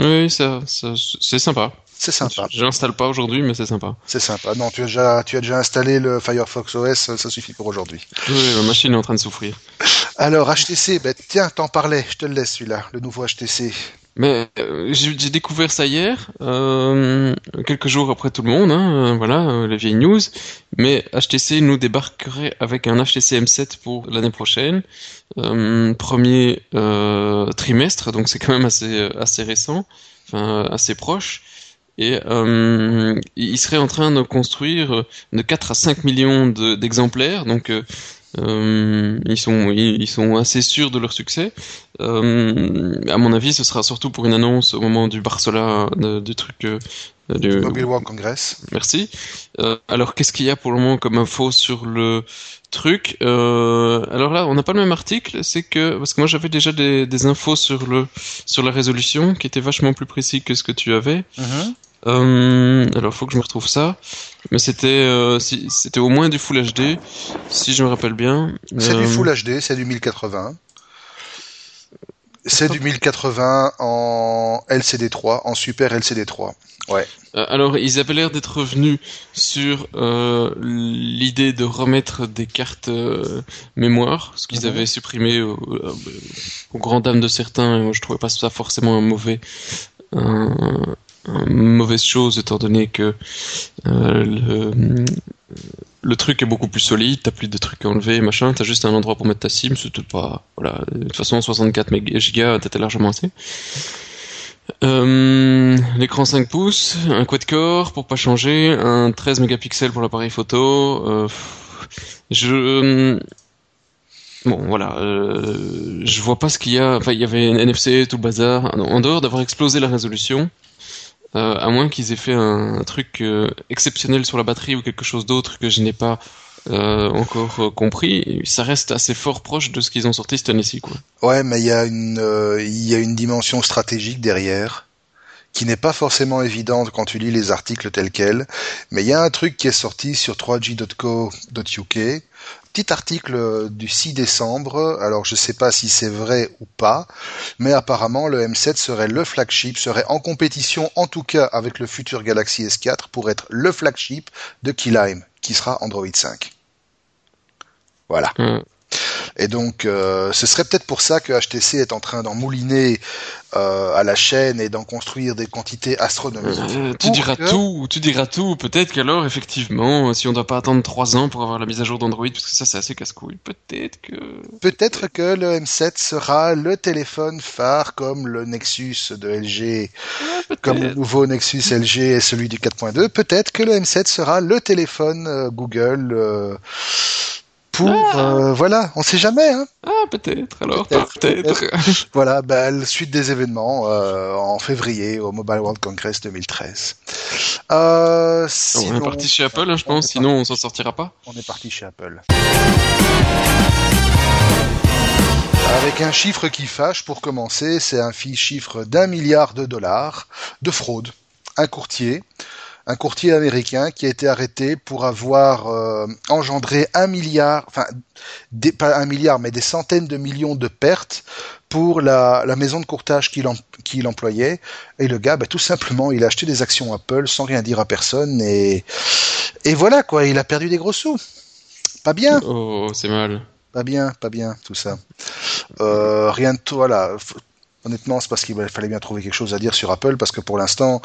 Oui, ça, ça c'est sympa. C'est sympa. Je l'installe pas aujourd'hui, mais c'est sympa. C'est sympa. Non, tu as déjà, tu as déjà installé le Firefox OS, ça suffit pour aujourd'hui. Oui, ma machine est en train de souffrir. Alors HTC, ben tiens, t'en parlais, je te le laisse celui-là, le nouveau HTC. Mais euh, j'ai découvert ça hier, euh, quelques jours après tout le monde, hein, voilà, euh, les vieilles news. Mais HTC nous débarquerait avec un HTC M7 pour l'année prochaine, euh, premier euh, trimestre, donc c'est quand même assez assez récent, enfin assez proche. Et euh, il serait en train de construire de 4 à 5 millions d'exemplaires, donc euh, ils sont ils, sont assez sûrs de leur succès. Euh, à mon avis, ce sera surtout pour une annonce au moment du Barcelona du truc euh, du Mobile World Congress. Merci. Euh, alors qu'est-ce qu'il y a pour le moment comme info sur le truc? Euh, Alors là, on n'a pas le même article. C'est que parce que moi j'avais déjà des, des, infos sur le sur la résolution qui était vachement plus précis que ce que tu avais. Mm-hmm. Euh, alors, faut que je me retrouve ça. Mais c'était, euh, c'était au moins du Full HD, si je me rappelle bien. C'est du euh, Full HD, c'est du 1080. C'est du 1080 en LCD3, en Super LCD3. Ouais. Euh, alors, ils avaient l'air d'être revenus sur euh, l'idée de remettre des cartes euh, mémoire, ce qu'ils mhm. avaient supprimé au, au, grand dam de certains. Et moi, je trouvais pas ça forcément un mauvais, mauvaise chose étant donné que euh, le, le, truc est beaucoup plus solide, t'as plus de trucs à enlever, machin, t'as juste un endroit pour mettre ta SIM, tout pas, voilà, de toute façon 64 Go t'étais largement assez. Euh, l'écran 5 pouces, un quad-core pour pas changer, un 13 mégapixels pour l'appareil photo, euh, Je Bon, voilà, euh, je vois pas ce qu'il y a. Enfin, il y avait NFC, tout le bazar. En dehors d'avoir explosé la résolution, euh, à moins qu'ils aient fait un, truc euh, exceptionnel sur la batterie ou quelque chose d'autre que je n'ai pas euh, encore euh, compris, ça reste assez fort proche de ce qu'ils ont sorti cette année-ci, quoi. Ouais, mais il y a une, il y a une dimension stratégique derrière qui n'est pas forcément évidente quand tu lis les articles tels quels, mais il y a un truc qui est sorti sur 3g.co.uk petit article du 6 décembre, alors je ne sais pas si c'est vrai ou pas, mais apparemment le M7 serait le flagship, serait en compétition en tout cas avec le futur Galaxy S4 pour être le flagship de Keyline, qui sera Android 5. Voilà. Hmm. Et donc, euh, ce serait peut-être pour ça que HTC est en train d'en mouliner euh, à la chaîne et d'en construire des quantités astronomiques. Euh, tu diras tout, tu diras tout. Peut-être qu'alors, effectivement, si on ne doit pas attendre trois ans pour avoir la mise à jour d'Android, parce que ça, c'est assez casse-couille. Peut-être que. Peut-être que le M7 sera le téléphone phare comme le Nexus de LG, comme le nouveau Nexus LG et celui du 4.2. Peut-être que le M7 sera le téléphone Google pour ah. euh, voilà, on sait jamais. Hein. Ah peut-être alors peut-être. voilà, bah, la suite des événements euh, en février au Mobile World Congress 2013. Euh, on est parti chez Apple, hein, je pense. Sinon, on s'en sortira pas. On est parti chez Apple. Avec un chiffre qui fâche pour commencer, c'est un chiffre d'un milliard de dollars de fraude. Un courtier un courtier américain qui a été arrêté pour avoir euh, engendré un milliard, enfin pas un milliard, mais des centaines de millions de pertes pour la, maison de courtage qu'il employait. Et le gars, bah, tout simplement, il a acheté des actions Apple sans rien dire à personne et et voilà quoi, il a perdu des gros sous. Pas bien. Oh, c'est mal. Pas bien, pas bien, tout ça. Euh, rien de tout, voilà. Honnêtement, c'est parce qu'il fallait bien trouver quelque chose à dire sur Apple, parce que pour l'instant,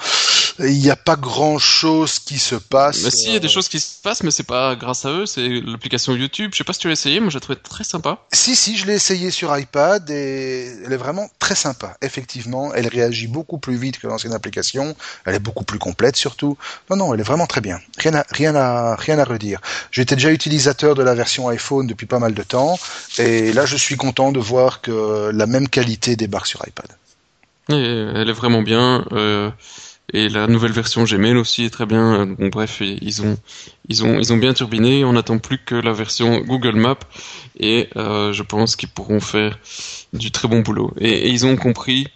il n'y a pas grand chose qui se passe. Mais si, il y a des euh, choses qui se passent, mais c'est pas grâce à eux, c'est l'application YouTube. Je sais pas si tu l'as essayé, moi j'ai trouvé très sympa. Si, si, je l'ai essayé sur iPad et elle est vraiment très sympa. Effectivement, elle réagit beaucoup plus vite que l'ancienne application. Elle est beaucoup plus complète surtout. Non, non, elle est vraiment très bien. Rien à, rien à, rien à redire. J'étais déjà utilisateur de la version iPhone depuis pas mal de temps et là je suis content de voir que la même qualité débarque sur iPad. elle est vraiment bien. Euh, et la nouvelle version Gmail aussi est très bien. Bon, bref, ils ont, ils ont, ils bien turbiné. On n'attend plus que la version Google Maps et euh, je pense qu'ils pourront faire du très bon boulot. Et, ils ont compris,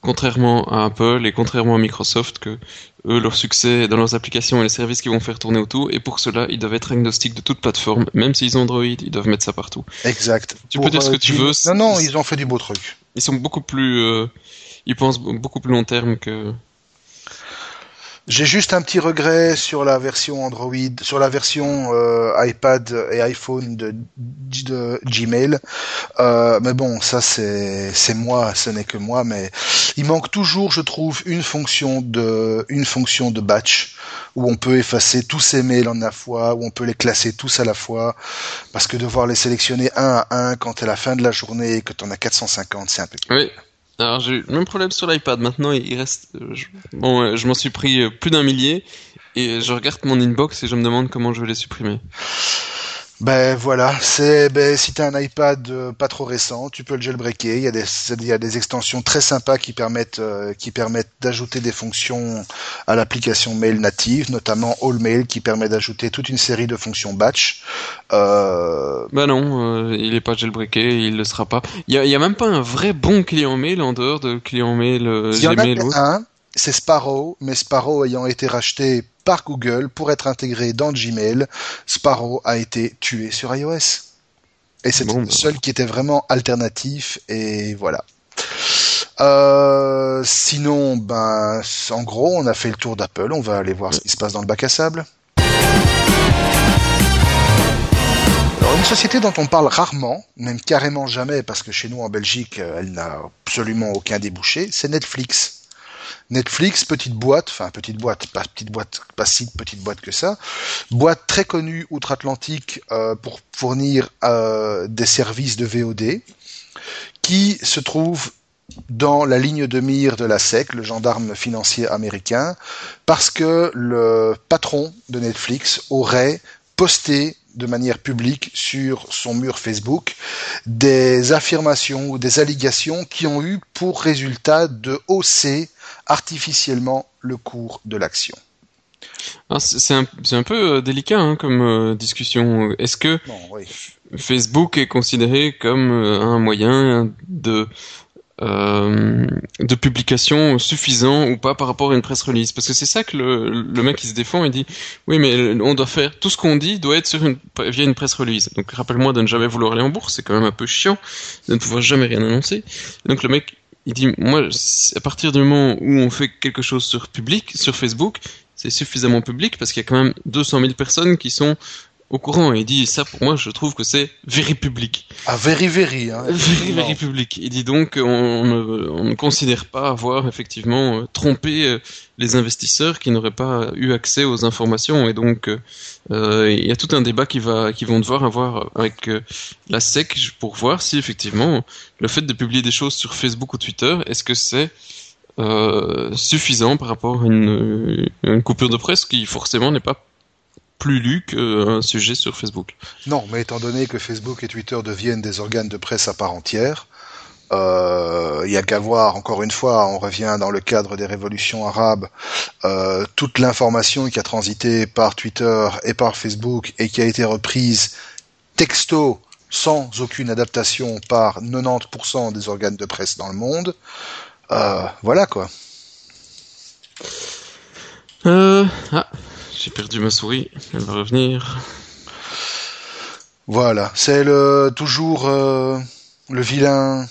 contrairement à Apple et contrairement à Microsoft, que eux, leur succès est dans leurs applications et les services qu'ils vont faire tourner autour. Et pour cela, ils doivent être agnostiques de toute plateforme. Même s'ils ont Android, ils doivent mettre ça partout. Exact. Tu peux dire ce que tu veux. Non, non, ils ont fait du beau truc. Ils sont beaucoup plus, euh, ils pensent beaucoup plus long terme que j'ai juste un petit regret sur la version Android, sur la version euh, iPad et iPhone de, Gmail. Euh, mais bon, ça c'est c'est moi, ce n'est que moi. Mais il manque toujours, je trouve, une fonction de une fonction de batch où on peut effacer tous ces mails en la fois, où on peut les classer tous à la fois, parce que devoir les sélectionner un à un quand c'est la fin de la journée et que tu en as 450, c'est un peu. Oui. Alors j'ai eu le même problème sur l'iPad. Maintenant, il reste. Euh, je... Bon, je m'en suis pris euh, plus d'un millier et je regarde mon inbox et je me demande comment je vais les supprimer. Ben voilà, c'est ben, si tu as un iPad euh, pas trop récent, tu peux le jailbreaker. Il y a des il y a des extensions très sympas qui permettent euh, qui permettent d'ajouter des fonctions à l'application mail native, notamment AllMail qui permet d'ajouter toute une série de fonctions batch. Euh... Ben non, euh, il est pas jailbreaké, il le sera pas. Il y a, y a même pas un vrai bon client mail en dehors de client mail. Il y en a un, c'est Sparrow, mais Sparrow ayant été racheté par Google pour être intégré dans Gmail, Sparrow a été tué sur iOS. Et c'est le bah. seul qui était vraiment alternatif, et voilà. Euh, sinon, ben, en gros, on a fait le tour d'Apple. On va aller voir ce qui se passe dans le bac à sable. Alors, une société dont on parle rarement, même carrément jamais, parce que chez nous en Belgique, elle n'a absolument aucun débouché, c'est Netflix. Netflix, petite boîte, enfin petite boîte, pas petite boîte, pas si petite boîte que ça, boîte très connue outre-Atlantique euh, pour fournir euh, des services de VOD, qui se trouve dans la ligne de mire de la SEC, le gendarme financier américain, parce que le patron de Netflix aurait posté de manière publique sur son mur Facebook des affirmations ou des allégations qui ont eu pour résultat de hausser artificiellement le cours de l'action. C'est un, un, peu euh, délicat hein, comme euh, discussion. Est-ce que Facebook est considéré comme euh, un moyen de euh, de publication suffisant ou pas par rapport à une presse release? Parce que c'est ça que le, le mec qui se défend, il dit oui mais on doit faire tout ce qu'on dit doit être sur une, via une presse release. Donc rappelle-moi de ne jamais vouloir aller en bourse, c'est quand même un peu chiant de ne pouvoir jamais rien annoncer. donc le mec il dit moi à partir du moment où on fait quelque chose sur public sur Facebook c'est suffisamment public parce qu'il y a quand même 200 000 personnes qui sont au courant. Il dit ça pour moi, je trouve que c'est very public. Ah, very very. Hein, very very public. Il dit donc on, ne, considère pas avoir effectivement euh, trompé euh, les investisseurs qui n'auraient pas eu accès aux informations et donc euh, il y a tout un débat qui va qui vont devoir avoir avec la SEC pour voir si effectivement le fait de publier des choses sur Facebook ou Twitter est-ce que c'est suffisant par rapport à une, une coupure de presse qui forcément n'est pas plus lu qu'un sujet sur Facebook. Non, mais étant donné que Facebook et Twitter deviennent des organes de presse à part entière, euh, il y a qu'à voir, encore une fois, on revient dans le cadre des révolutions arabes, euh, toute l'information qui a transité par Twitter et par Facebook et qui a été reprise texto sans aucune adaptation par 90% des organes de presse dans le monde. Euh, voilà quoi. Euh, ah, j'ai perdu ma souris, elle va revenir. Voilà, c'est le toujours euh, le vilain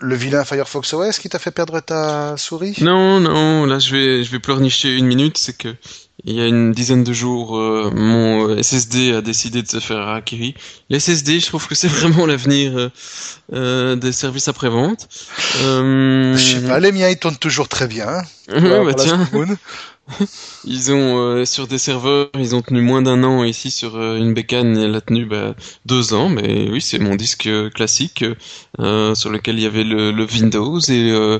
le vilain Firefox OS qui t'a fait perdre ta souris? Non, non, là je vais je vais pleurnicher une minute, c'est que il y a une dizaine de jours, euh, mon SSD a décidé de se faire acquérir. Les SSD, je trouve que c'est vraiment l'avenir euh, des services après-vente. Je sais pas, les miens ils tournent toujours très bien. ouais, bah tiens. ils ont euh, sur des serveurs, ils ont tenu moins d'un an ici sur euh, une bécane, elle a tenu bah, deux ans. Mais oui, c'est mon disque euh, classique sur lequel il y avait le, Windows et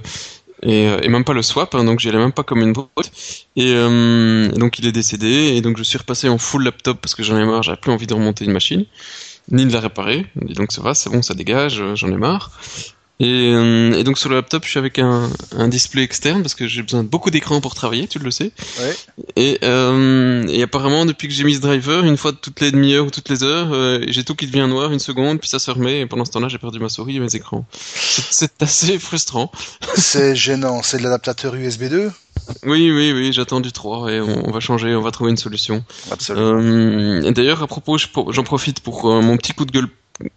et, même pas le swap, hein, donc j'y allais même pas comme une brute. Et donc il est décédé et donc je suis repassé en full laptop parce que j'en ai marre, j'avais plus envie de remonter une machine ni de la réparer. Donc ça va, c'est bon, ça dégage, j'en ai marre. Euh, et, donc sur le laptop, je suis avec un, un display externe parce que j'ai besoin de beaucoup d'écran pour travailler, tu le sais. Ouais. Et, euh, et apparemment, depuis que j'ai mis ce driver, une fois toutes les demi-heures ou toutes les heures, euh, j'ai tout qui devient noir une seconde, puis ça se remet. Et pendant ce temps-là, j'ai perdu ma souris et mes écrans. C'est assez frustrant. C'est gênant. C'est de l'adaptateur USB 2 oui, oui, oui, j'attends du 3 et on, va changer, on va trouver une solution. Absolument. Euh, D'ailleurs, à propos, j'en profite pour euh, mon petit coup de gueule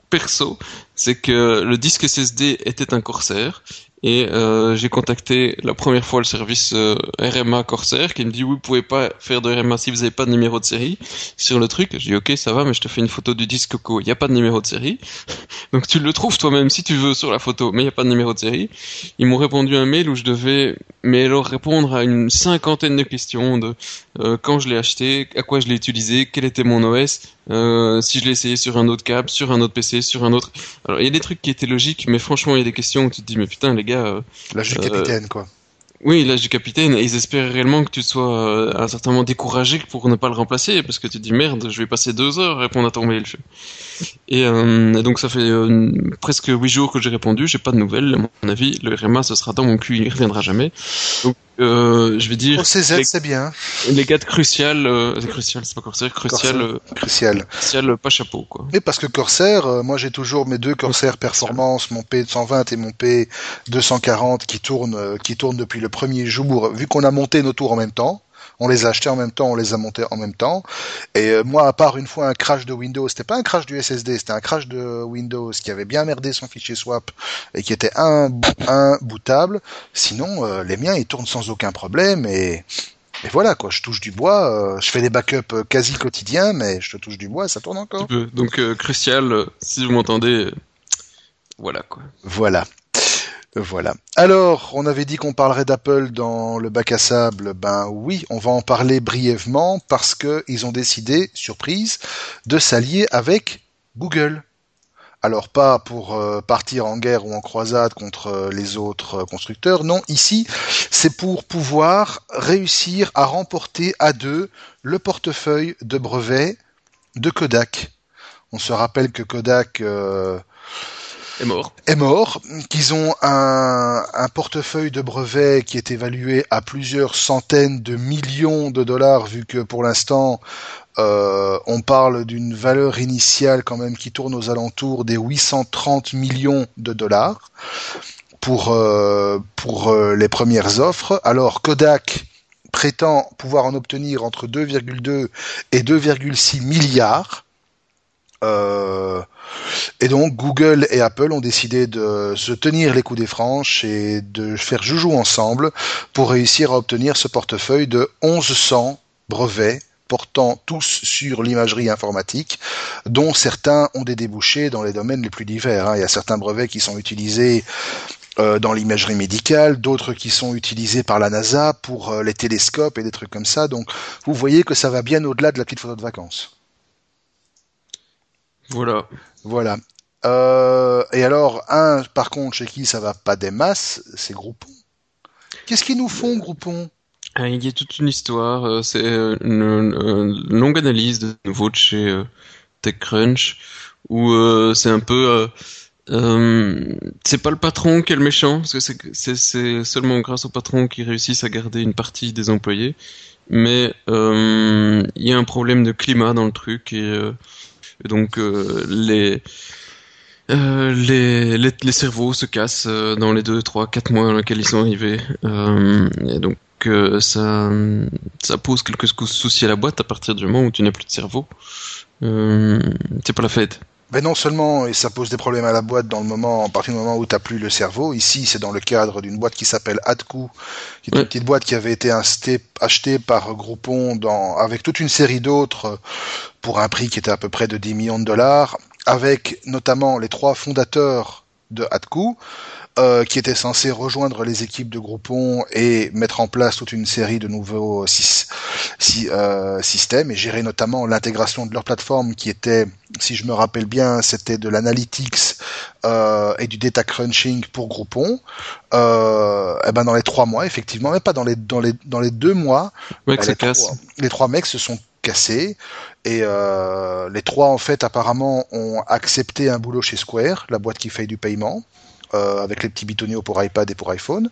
perso, c'est que le disque SSD était un Corsair et euh, j'ai contacté la première fois le service euh, RMA Corsair qui me dit oui vous pouvez pas faire de RMA si vous n'avez pas de numéro de série sur le truc. Je dis ok ça va mais je te fais une photo du disque Coco, il n'y a pas de numéro de série. Donc tu le trouves toi-même si tu veux sur la photo mais il n'y a pas de numéro de série. Ils m'ont répondu un mail où je devais mais alors répondre à une cinquantaine de questions de euh, quand je l'ai acheté, à quoi je l'ai utilisé, quel était mon OS, si je l'ai essayé sur un autre câble, sur un autre PC, sur un autre. Alors il y a des trucs qui étaient logiques, mais franchement il y a des questions où tu te dis mais putain les gars. Euh, l'âge du capitaine quoi. Oui, l'âge du capitaine, et ils espèrent réellement que tu sois à un certain moment découragé pour ne pas le remplacer, parce que tu te dis merde, je vais passer deux heures à répondre à ton mail. Et, et donc ça fait presque huit jours que j'ai répondu, j'ai pas de nouvelles. À mon avis, le RMA ce sera dans mon cul, il reviendra jamais. Donc euh, je vais dire. CZ, c'est bien. Les gars de Crucial, euh, Crucial, c'est pas Corsair, Crucial, euh, Crucial. Crucial, euh, pas chapeau, quoi. Mais parce que Corsair, euh, moi j'ai toujours mes deux Corsair Performance, mon P120 et mon P240 qui tournent, qui tournent depuis le premier jour, vu qu'on a monté nos tours en même temps on les a achetés en même temps, on les a montés en même temps. Et euh, moi, à part une fois un crash de Windows, c'était pas un crash du SSD, c'était un crash de Windows qui avait bien merdé son fichier swap et qui était un, bootable. Sinon, euh, les miens, ils tournent sans aucun problème et et voilà quoi, je touche du bois, euh, je fais des backups quasi quotidiens, mais je te touche du bois, ça tourne encore. Donc crucial, si vous m'entendez, voilà quoi. Voilà. Voilà. Alors, on avait dit qu'on parlerait d'Apple dans le bac à sable. Ben oui, on va en parler brièvement parce que ils ont décidé, surprise, de s'allier avec Google. Alors pas pour euh, partir en guerre ou en croisade contre euh, les autres euh, constructeurs, non, ici c'est pour pouvoir réussir à remporter à deux le portefeuille de brevets de Kodak. On se rappelle que Kodak est mort. Est mort, qu'ils ont un, un, portefeuille de brevets qui est évalué à plusieurs centaines de millions de dollars, vu que pour l'instant euh, on parle d'une valeur initiale quand même qui tourne aux alentours des 830 millions de dollars pour euh, pour euh, les premières offres. Alors Kodak prétend pouvoir en obtenir entre 2,2 et 2,6 milliards. Et donc Google et Apple ont décidé de se tenir les coups des franches et de faire joujou ensemble pour réussir à obtenir ce portefeuille de 1100 brevets portant tous sur l'imagerie informatique, dont certains ont des débouchés dans les domaines les plus divers. Hein. Il y a certains brevets qui sont utilisés euh, dans l'imagerie médicale, d'autres qui sont utilisés par la NASA pour euh, les télescopes et des trucs comme ça. Donc vous voyez que ça va bien au-delà de la petite photo de vacances. Voilà. Voilà. Euh, et alors, un, par contre, chez qui ça va pas des masses, c'est Groupon. Qu'est-ce qu'ils nous font, Groupon? Ah, Il y a toute une histoire. Euh, c'est euh, une, longue analyse de nouveau de chez TechCrunch où c'est un peu. c'est pas le patron qui est le méchant, parce que c'est seulement grâce au patron qu'ils réussissent à garder une partie des employés. Mais il y a un problème de climat dans le truc et donc euh, les, euh, les, les, les, cerveaux se cassent euh, dans les 2, 3, 4 mois dans lesquels ils sont arrivés. et donc ça, ça pose quelques soucis à la boîte à partir du moment où tu n'as plus de cerveau. c'est pas la fête. Mais non seulement et ça pose des problèmes à la boîte dans le moment, à partir du moment où tu n'as plus le cerveau. Ici, c'est dans le cadre d'une boîte qui s'appelle Adku, qui est une petite boîte qui avait été achetée par Groupon dans, avec toute une série d'autres pour un prix qui était à peu près de 10 millions de dollars, avec notamment les trois fondateurs de Adku, euh, qui était censé rejoindre les équipes de Groupon et mettre en place toute une série de nouveaux euh, systèmes et gérer notamment l'intégration de leur plateforme qui était, si je me rappelle bien, c'était de l'analytics euh, et du data crunching pour Groupon. et eh ben dans les trois mois, effectivement, mais pas dans les dans les dans les deux mois, les, trois, les trois mecs se sont cassés et les trois en fait apparemment ont accepté un boulot chez Square, la boîte qui fait du paiement. Euh, avec les petits bitonniers pour iPad et pour iPhone.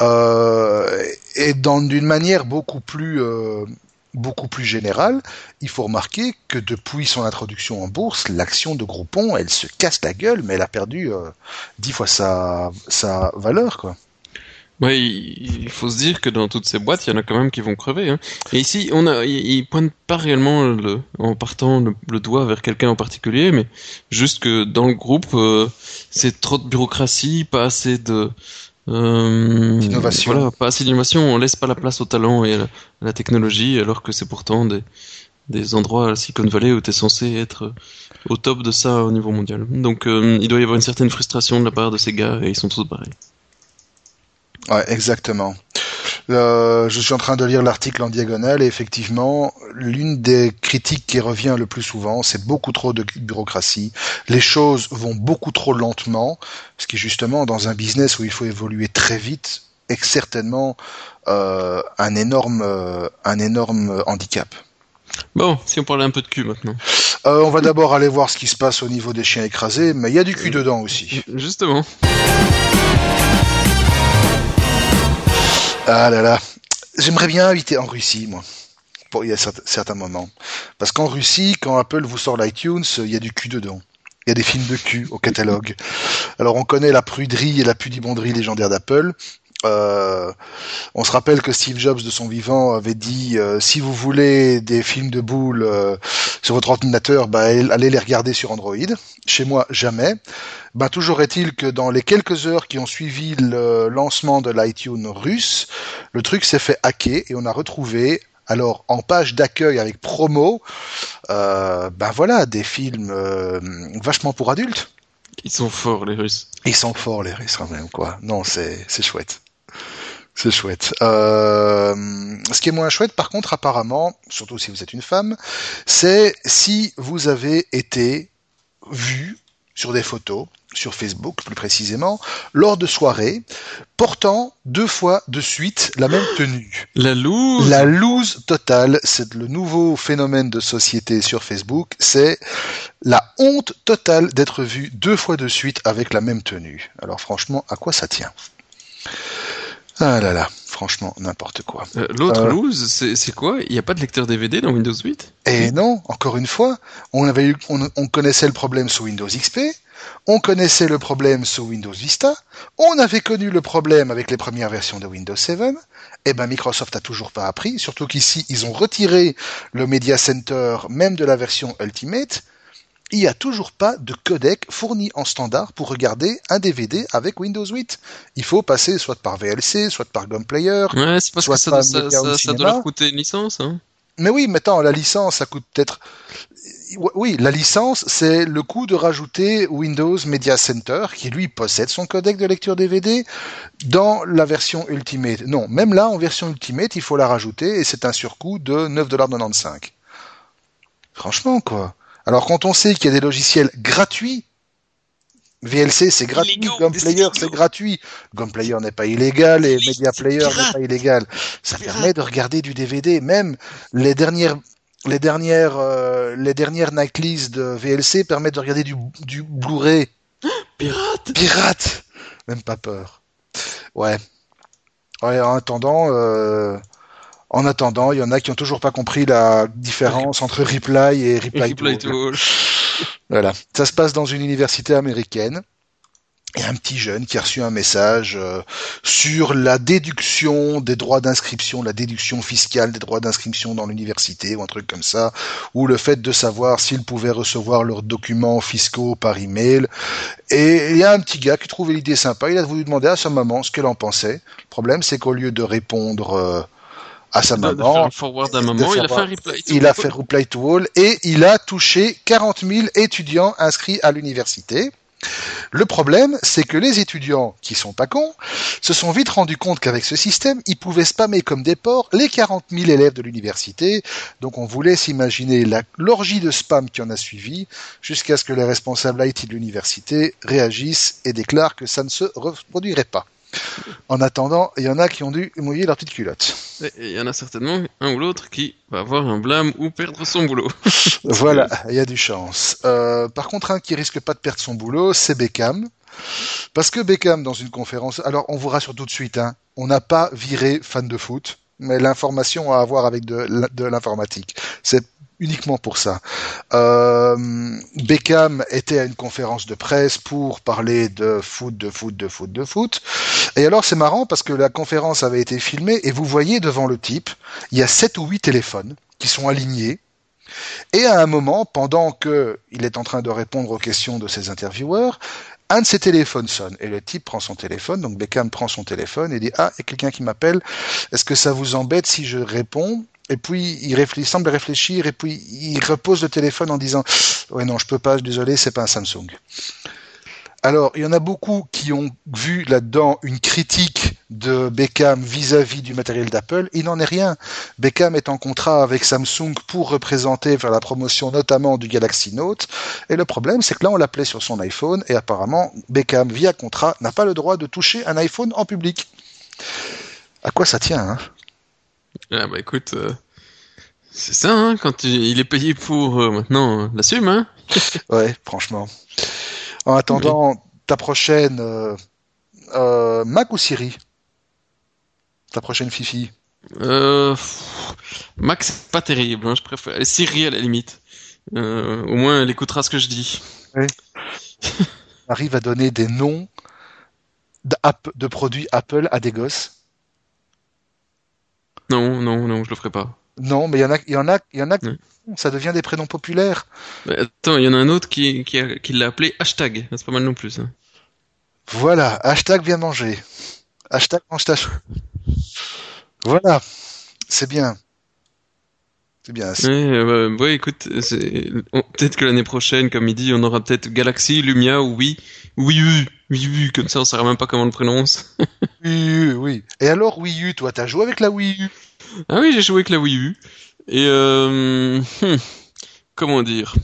Euh, et d'une manière beaucoup plus euh, beaucoup plus générale, il faut remarquer que depuis son introduction en bourse, l'action de Groupon, elle se casse la gueule, mais elle a perdu dix fois sa, sa valeur, quoi. Oui, il faut se dire que dans toutes ces boîtes, il y en a quand même qui vont crever. Hein. Et ici, on a, ils pointent pas réellement le, en partant le, doigt vers quelqu'un en particulier, mais juste que dans le groupe, euh, c'est trop de bureaucratie, pas assez de euh, innovation. Voilà, pas assez d'innovation. On laisse pas la place au talent et à la, technologie, alors que c'est pourtant des, des endroits à Silicon Valley où tu es censé être au top de ça au niveau mondial. Donc, euh, il doit y avoir une certaine frustration de la part de ces gars et ils sont tous pareils. Ouais, exactement. Euh, je suis en train de lire l'article en diagonale et effectivement, l'une des critiques qui revient le plus souvent, c'est beaucoup trop de bureaucratie. Les choses vont beaucoup trop lentement, ce qui justement dans un business où il faut évoluer très vite est certainement euh, un énorme, euh, un énorme handicap. Bon, si on parlait un peu de cul maintenant. On va d'abord aller voir ce qui se passe au niveau des chiens écrasés, mais il y a du cul dedans aussi. Justement. Ah là là. J'aimerais bien habiter en Russie, moi. Pour, il y a certains moments. Parce qu'en Russie, quand Apple vous sort l'iTunes, il y a du cul dedans. Il y a des films de cul au catalogue. Alors on connaît la pruderie et la pudibonderie légendaire d'Apple. Euh, on se rappelle que Steve Jobs de son vivant avait dit euh, si vous voulez des films de boules euh, sur votre ordinateur, bah, allez les regarder sur Android. Chez moi, jamais. Bah, toujours est-il que dans les quelques heures qui ont suivi le lancement de l'iTunes russe, le truc s'est fait hacker et on a retrouvé alors en page d'accueil avec promo, ben voilà des films vachement pour adultes. Ils sont forts les Russes. Ils sont forts les Russes quand même quoi. Non c'est c'est chouette. C'est chouette. Euh, ce qui est moins chouette, par contre, apparemment, surtout si vous êtes une femme, c'est si vous avez été vu sur des photos, sur Facebook plus précisément, lors de soirées, portant deux fois de suite la même tenue. La loose La loose totale, c'est le nouveau phénomène de société sur Facebook, c'est la honte totale d'être vu deux fois de suite avec la même tenue. Alors franchement, à quoi ça tient? Ah là là, franchement, n'importe quoi. Euh, L'autre Euh. loose, c'est c'est quoi? Il n'y a pas de lecteur DVD dans Windows 8 Et non, encore une fois, on avait eu, on, on connaissait le problème sous Windows XP, on connaissait le problème sous Windows Vista, on avait connu le problème avec les premières versions de Windows 7. Et ben Microsoft a toujours pas appris, surtout qu'ici ils ont retiré le Media Center même de la version Ultimate. Il n'y a toujours pas de codec fourni en standard pour regarder un DVD avec Windows 8. Il faut passer soit par VLC, soit par Gunplayer, Ouais, c'est parce Soit que ça, ça, doit leur coûter une licence. Hein. Mais oui, maintenant, la licence, ça coûte peut-être. Oui, la licence, c'est le coût de rajouter Windows Media Center, qui lui possède son codec de lecture DVD, dans la version Ultimate. Non, même là, en version Ultimate, il faut la rajouter, et c'est un surcoût de 9,95$. Franchement, quoi. Alors, quand on sait qu'il y a des logiciels gratuits, VLC c'est gratuit, Gunplayer c'est gratuit, Gunplayer n'est pas illégal et Media Player n'est pas illégal. Ça permet de regarder du DVD, même les dernières les dernières euh, les dernières nightlists de VLC permettent de regarder du, du Blu-ray Pirate pirate. Même pas peur. Ouais. Ouais, en attendant euh, en attendant, il y en a qui ont toujours pas compris la différence entre reply et reply, to all. Voilà. Ça se passe dans une université américaine. Et un petit jeune qui a reçu un message euh, sur la déduction des droits d'inscription, la déduction fiscale des droits d'inscription dans l'université ou un truc comme ça, ou le fait de savoir s'ils pouvaient recevoir leurs documents fiscaux par email. Et il y a un petit gars qui trouvait l'idée sympa, il a voulu demander à sa maman ce qu'elle en pensait. Le problème, c'est qu'au lieu de répondre euh, à sa maman, un forward à de maman, il a fait un reply to il a all. fait reply to all et il a touché 40 000 étudiants inscrits à l'université. Le problème, c'est que les étudiants, qui sont pas cons, se sont vite rendus compte qu'avec ce système, ils pouvaient spammer comme des porcs les 40 000 élèves de l'université. Donc on vous laisse imaginer la- l'orgie de spam qui en a suivi, jusqu'à ce que les responsables IT de l'université réagissent et déclarent que ça ne se reproduirait pas. En attendant, il y en a qui ont dû mouiller leur petite culotte. Et Il y en a certainement un ou l'autre qui va avoir un blâme ou perdre son boulot. Voilà, il y a du chance. Euh, par contre, un qui risque pas de perdre son boulot, c'est Beckham. Parce que Beckham, dans une conférence, alors on vous rassure tout de suite, hein, on n'a pas viré fan de foot, mais l'information a à voir avec de l'informatique. C'est uniquement pour ça. Euh, Beckham était à une conférence de presse pour parler de foot, de foot, de foot, de foot. Et alors c'est marrant parce que la conférence avait été filmée et vous voyez devant le type, il y a sept ou huit téléphones qui sont alignés et à un moment, pendant que il est en train de répondre aux questions de ses intervieweurs, un de ses téléphones sonne et le type prend son téléphone. Donc Beckham prend son téléphone et dit ah, il y a quelqu'un qui m'appelle. Est-ce que ça vous embête si je réponds? Et puis il semble réfléchir et puis il repose le téléphone en disant ouais non, je peux pas, désolé, c'est pas un Samsung. Alors, il y en a beaucoup qui ont vu là-dedans une critique de Beckham vis-à-vis du matériel d'Apple. Il n'en est rien. Beckham est en contrat avec Samsung pour représenter vers la promotion notamment du Galaxy Note. Et le problème, c'est que là, on l'appelait sur son iPhone et apparemment, Beckham, via contrat, n'a pas le droit de toucher un iPhone en public. À quoi ça tient, hein? Ah bah écoute, euh, c'est ça, hein, quand il est payé pour euh, maintenant, euh, l'assume, hein. Ouais, franchement. En attendant, ta prochaine euh, euh, Mac ou Siri? Ta prochaine Fifi? Euh, Max, c'est pas terrible, hein, je préfère. Siri à la limite. Euh, au moins, elle écoutera ce que je dis. arrive à donner des noms de produits Apple à des gosses Non, non, non, je le ferai pas. Non, mais il y en a, il y en a, il y en a. ça devient des prénoms populaires. Mais attends, il y en a un autre qui, qui, a- qui l'a appelé hashtag. C'est pas mal non plus. hein. Voilà, hashtag bien manger. Hashtag mange ta chou- Voilà, c'est bien. C'est bien. Ouais, euh, ouais, écoute, peut-être que l'année prochaine, comme il dit, on aura peut-être Galaxy, Lumia ou U, Wii U, comme ça on saura même pas comment on le prononce. Oui, oui, oui. Et alors Wii U, toi, t'as joué avec la Wii U? Ah oui, j'ai joué avec la Wii U. Et euh, hmm, comment dire?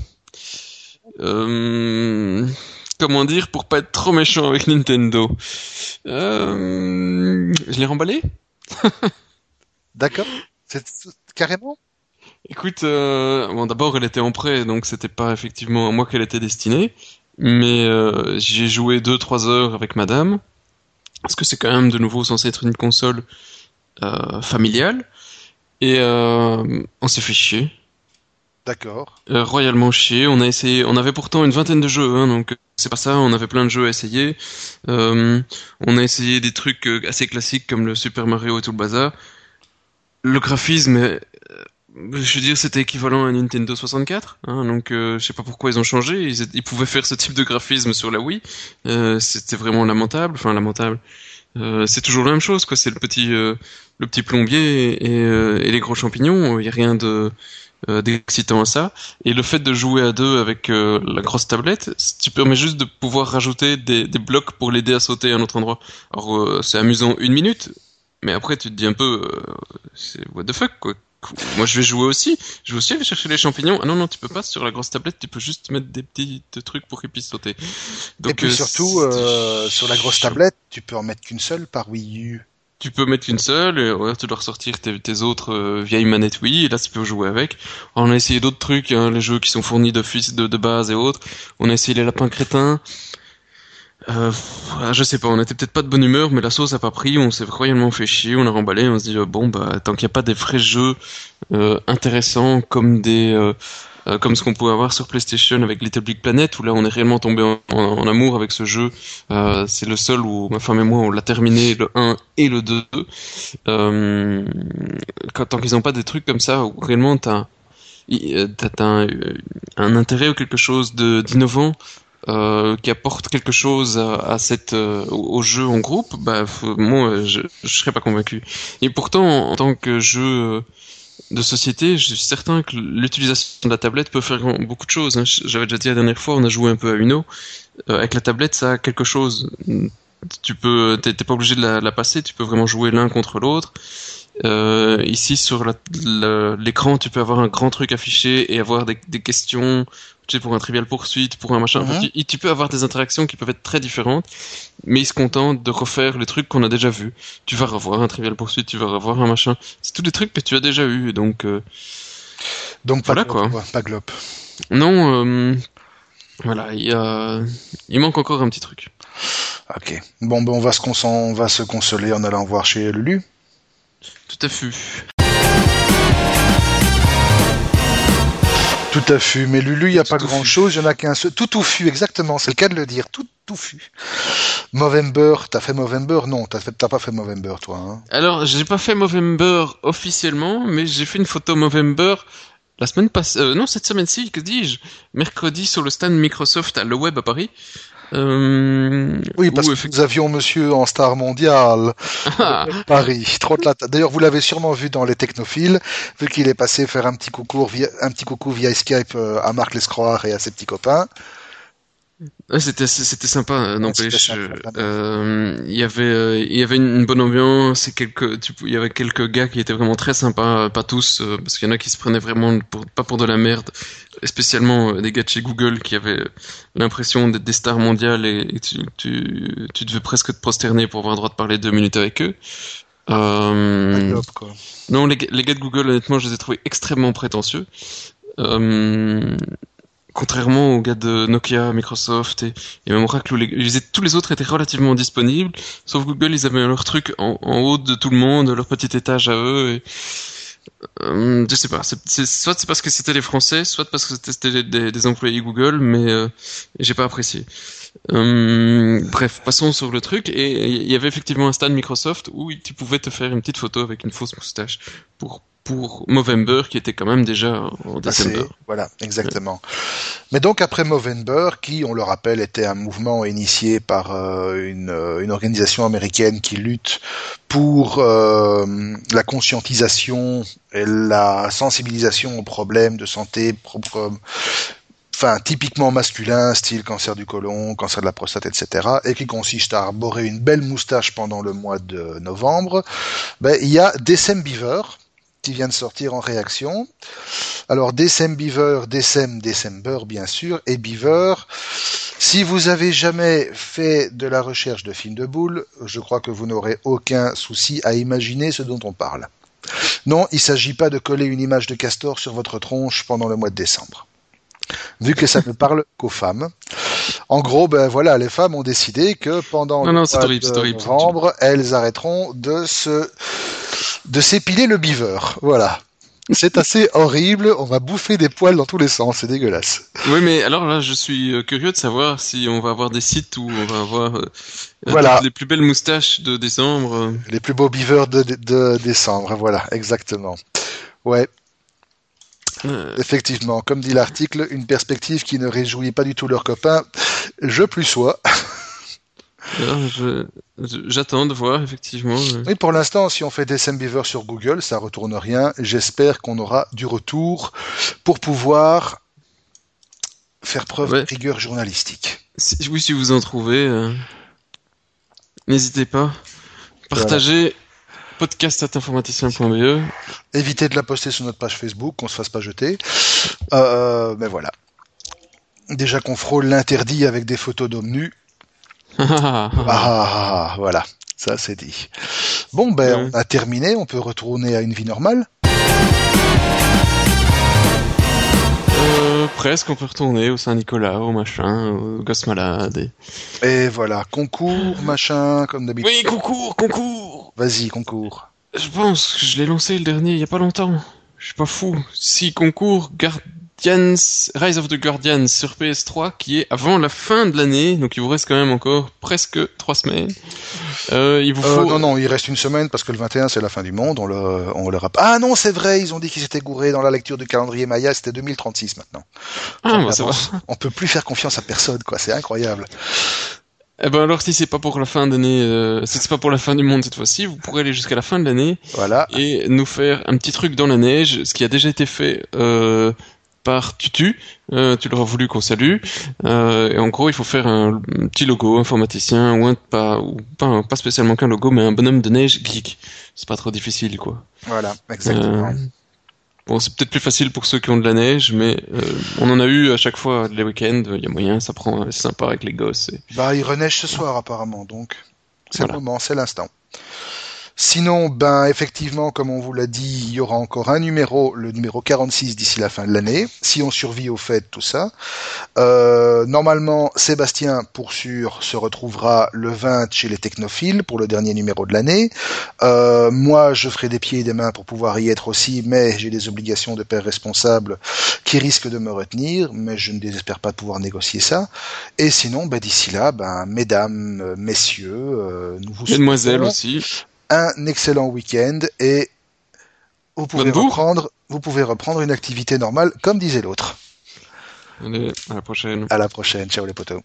Euh, comment dire, pour pas être trop méchant avec Nintendo? Euh, je l'ai remballé? D'accord. C'est carrément? Écoute, euh, bon d'abord elle était en prêt, donc c'était pas effectivement à moi qu'elle était destinée, mais j'ai joué 2-3 heures avec Madame, parce que c'est quand même de nouveau censé être une console familiale, et euh, on s'est fait chier. D'accord. Euh, royalement chier. On a essayé, on avait pourtant une vingtaine de jeux, hein, donc c'est pas ça. On avait plein de jeux à essayer. Euh, on a essayé des trucs euh, assez classiques comme le Super Mario et tout le bazar. Le graphisme, euh, je veux dire, c'était équivalent à Nintendo 64. Hein, donc euh, je sais pas pourquoi ils ont changé. Ils, ils pouvaient faire ce type de graphisme sur la Wii. Euh, c'était vraiment lamentable. Enfin lamentable. Euh, c'est toujours la même chose, quoi. C'est le petit, euh, le petit plombier et, euh, les gros champignons. Il y a rien de euh, d'excitant à ça. Et le fait de jouer à deux avec euh, la grosse tablette, tu permets juste de pouvoir rajouter des, des blocs pour l'aider à sauter à un autre endroit. Alors c'est amusant une minute, mais après tu te dis un peu, c'est what the fuck quoi. Moi je vais jouer aussi, je vais aussi aller chercher les champignons. Ah non non tu peux pas sur la grosse tablette, tu peux juste mettre des petits trucs pour qu'ils puissent sauter. Et puis euh, surtout, euh, sur la grosse tablette, tu peux en mettre qu'une seule par Wii U. tu peux mettre qu'une seule, et ouais, tu dois ressortir tes, tes autres euh, vieilles manettes Wii, et là tu peux jouer avec. On a essayé d'autres trucs, hein, les jeux qui sont fournis d'office de, de base et autres. On a essayé les lapins crétins. Euh, pff, je sais pas, on était peut-être pas de bonne humeur, mais la sauce a pas pris, on s'est royalement fait chier, on a remballé, on se dit euh, bon bah tant qu'il n'y a pas des vrais jeux euh, intéressants comme des euh, euh, comme ce qu'on pouvait avoir sur PlayStation avec Little Big Planet, où là on est réellement tombé en, amour avec ce jeu. C'est le seul où ma femme et moi on l'a terminé, le 1 et le 2. Euh, quand, tant qu'ils n'ont pas des trucs comme ça, où réellement t'as t'as un, intérêt ou quelque chose d'innovant euh, qui apporte quelque chose à, à cette euh, au jeu en groupe, bah moi je, je serais pas convaincu. Et pourtant en, tant que jeu euh, de société, je suis certain que l'utilisation de la tablette peut faire beaucoup de choses. hein. J'avais déjà dit la dernière fois, on a joué un peu à Uno. Euh, avec la tablette, ça a quelque chose. Tu peux, t'es pas obligé de la, la passer, tu peux vraiment jouer l'un contre l'autre. Euh, ici sur l'écran, tu peux avoir un grand truc affiché et avoir des, des questions, tu sais, pour un trivial poursuite, pour un machin. Enfin, tu, tu peux avoir des interactions qui peuvent être très différentes, mais ils se contentent de refaire les trucs qu'on a déjà vus. Tu vas revoir un trivial poursuite, tu vas revoir un machin. C'est tous des trucs que tu as déjà eu, donc euh, Donc pas Voilà, glop, quoi. Pas glop. non. euh, voilà, il a, il manque encore un petit truc. Ok. Bon, ben on va se cons- on va se consoler en allant voir chez Lulu. Tout à fait. Tout à fait. Mais Lulu, il n'y a pas grand chose. Il y en a qu'un seul. Tout touffu, exactement. C'est le cas de le dire. Tout touffu. Movember. T'as fait Movember? Non, t'as fait, t'as pas fait Movember, toi, hein. Alors, j'ai pas fait Movember officiellement, mais j'ai fait une photo Movember la semaine passée. euh, non, cette semaine-ci, que dis-je? Mercredi sur le stand Microsoft à Le Web à Paris. Euh, Oui, parce où que nous avions monsieur en star mondial. Ah, Paris. D'ailleurs, vous l'avez sûrement vu dans les technophiles, vu qu'il est passé faire un petit coucou via, un petit coucou via Skype euh, à Marc Lescroire et à ses petits copains. Ouais, c'était c'était sympa euh, n'empêche sympa, euh, il y avait euh, il y avait une bonne ambiance et quelques tu, il y avait quelques gars qui étaient vraiment très sympas pas tous euh, parce qu'il y en a qui se prenaient vraiment pour, pas pour de la merde et spécialement euh, des gars de chez Google qui avaient l'impression d'être des stars mondiales et, et tu, tu tu devais presque te prosterner pour avoir le droit de parler deux minutes avec eux euh, quoi. non, les, gars- les gars de Google, honnêtement, je les ai trouvés extrêmement prétentieux. Euh, contrairement aux gars de Nokia, Microsoft et, et même Oracle, où les, tous les autres étaient relativement disponibles. Sauf Google, ils avaient leur truc en, haut de tout le monde, leur petit étage à eux. Et, euh, je sais pas. c'est c'est- soit c'est parce que c'était les Français, soit parce que c'était- c'était des, des employés Google, mais euh, j'ai pas apprécié. Euh, bref, passons sur le truc. Et il y avait effectivement un stand Microsoft où tu pouvais te faire une petite photo avec une fausse moustache pour pour Movember qui était quand même déjà en Assez- décembre. voilà, exactement. Mais donc après Movember, qui, on le rappelle, était un mouvement initié par euh, une, euh, une organisation américaine qui lutte pour euh, la conscientisation et la sensibilisation aux problèmes de santé propres, enfin typiquement masculin, style cancer du côlon, cancer de la prostate, etc., et qui consiste à arborer une belle moustache pendant le mois de novembre. Ben, il y a Decem Beaver qui vient de sortir en réaction. Alors Decem Beaver, Decem December bien sûr, et Beaver, Si vous avez jamais fait de la recherche de films de boules, je crois que vous n'aurez aucun souci à imaginer ce dont on parle. Non, il ne s'agit pas de coller une image de castor sur votre tronche pendant le mois de décembre. Vu que ça ne parle qu'aux femmes. En gros, ben voilà, les femmes ont décidé que pendant Non, le non, mois horrible, de horrible. novembre, elles arrêteront de se de s'épiler le beaver. Voilà. C'est assez horrible. On va bouffer des poils dans tous les sens. C'est dégueulasse. Oui, mais alors là, je suis euh, curieux de savoir si on va avoir des sites où on va avoir euh, Voilà. toutes les plus belles moustaches de décembre. euh. Les plus beaux beavers de, de- de décembre. Voilà, exactement. Ouais, Euh, effectivement. Comme dit l'article, une perspective qui ne réjouit pas du tout leurs copains. Je plus sois. je- j'attends de voir effectivement. euh. Oui, pour l'instant, si on fait December sur Google, ça retourne rien. J'espère qu'on aura du retour pour pouvoir faire preuve Ouais. de rigueur journalistique. Si, oui, si vous en trouvez, euh, n'hésitez pas. Partagez podcast.informaticien.be. Évitez de la poster sur notre page Facebook, qu'on se fasse pas jeter. Euh, mais voilà. Déjà qu'on frôle l'interdit avec des photos d'hommes nus. Ah, voilà. Ça, c'est dit. Bon, ben, Ouais. on a terminé. On peut retourner à une vie normale. Euh, presque, on peut retourner au Saint-Nicolas, au machin, au gosse malade. et- Et voilà. Concours, machin, comme d'habitude. Oui, concours, concours Vas-y, concours. Je pense que je l'ai lancé le dernier il y a pas longtemps. Je suis pas fou. Si concours Guardians, Rise of the Guardians sur PS3 qui est avant la fin de l'année, donc il vous reste quand même encore presque trois semaines. Euh, il vous Euh, faut. non, non, il reste une semaine parce que le 21 c'est la fin du monde. On le, on le rapp- Ah non, c'est vrai, ils ont dit qu'ils s'étaient gourés dans la lecture du calendrier Maya. C'était 2036 maintenant. Ah, bah, ça va. On peut plus faire confiance à personne, quoi. C'est incroyable. Eh ben alors si c'est pas pour la fin d'année, euh, si c'est pas pour la fin du monde cette fois-ci, vous pourrez aller jusqu'à la fin de l'année Voilà. et nous faire un petit truc dans la neige, ce qui a déjà été fait euh, par Tutu. Euh, tu l'auras voulu qu'on salue. Euh, et en gros, il faut faire un, un petit logo informaticien ou un pas ou pas, pas spécialement qu'un logo, mais un bonhomme de neige geek. C'est pas trop difficile, quoi. Voilà, exactement. Euh, Bon, c'est peut-être plus facile pour ceux qui ont de la neige, mais euh, on en a eu à chaque fois les week-ends. Il y a moyen, ça prend, c'est sympa avec les gosses. et- Bah, il reneige ce soir apparemment, donc c'est Voilà. le moment, c'est l'instant. Sinon, ben effectivement, comme on vous l'a dit, il y aura encore un numéro, le numéro 46 d'ici la fin de l'année, si on survit au fait tout ça. Euh, normalement, Sébastien, pour sûr, se retrouvera le 20 chez les technophiles pour le dernier numéro de l'année. Euh, moi, je ferai des pieds et des mains pour pouvoir y être aussi, mais j'ai des obligations de père responsable qui risquent de me retenir, mais je ne désespère pas de pouvoir négocier ça. Et sinon, ben, d'ici là, ben, mesdames, messieurs, euh, nous vous Mesdemoiselles aussi. Un excellent week-end et vous pouvez Bonne reprendre, vous pouvez reprendre une activité normale, comme disait l'autre. Allez, à la prochaine. À la prochaine, ciao les potos.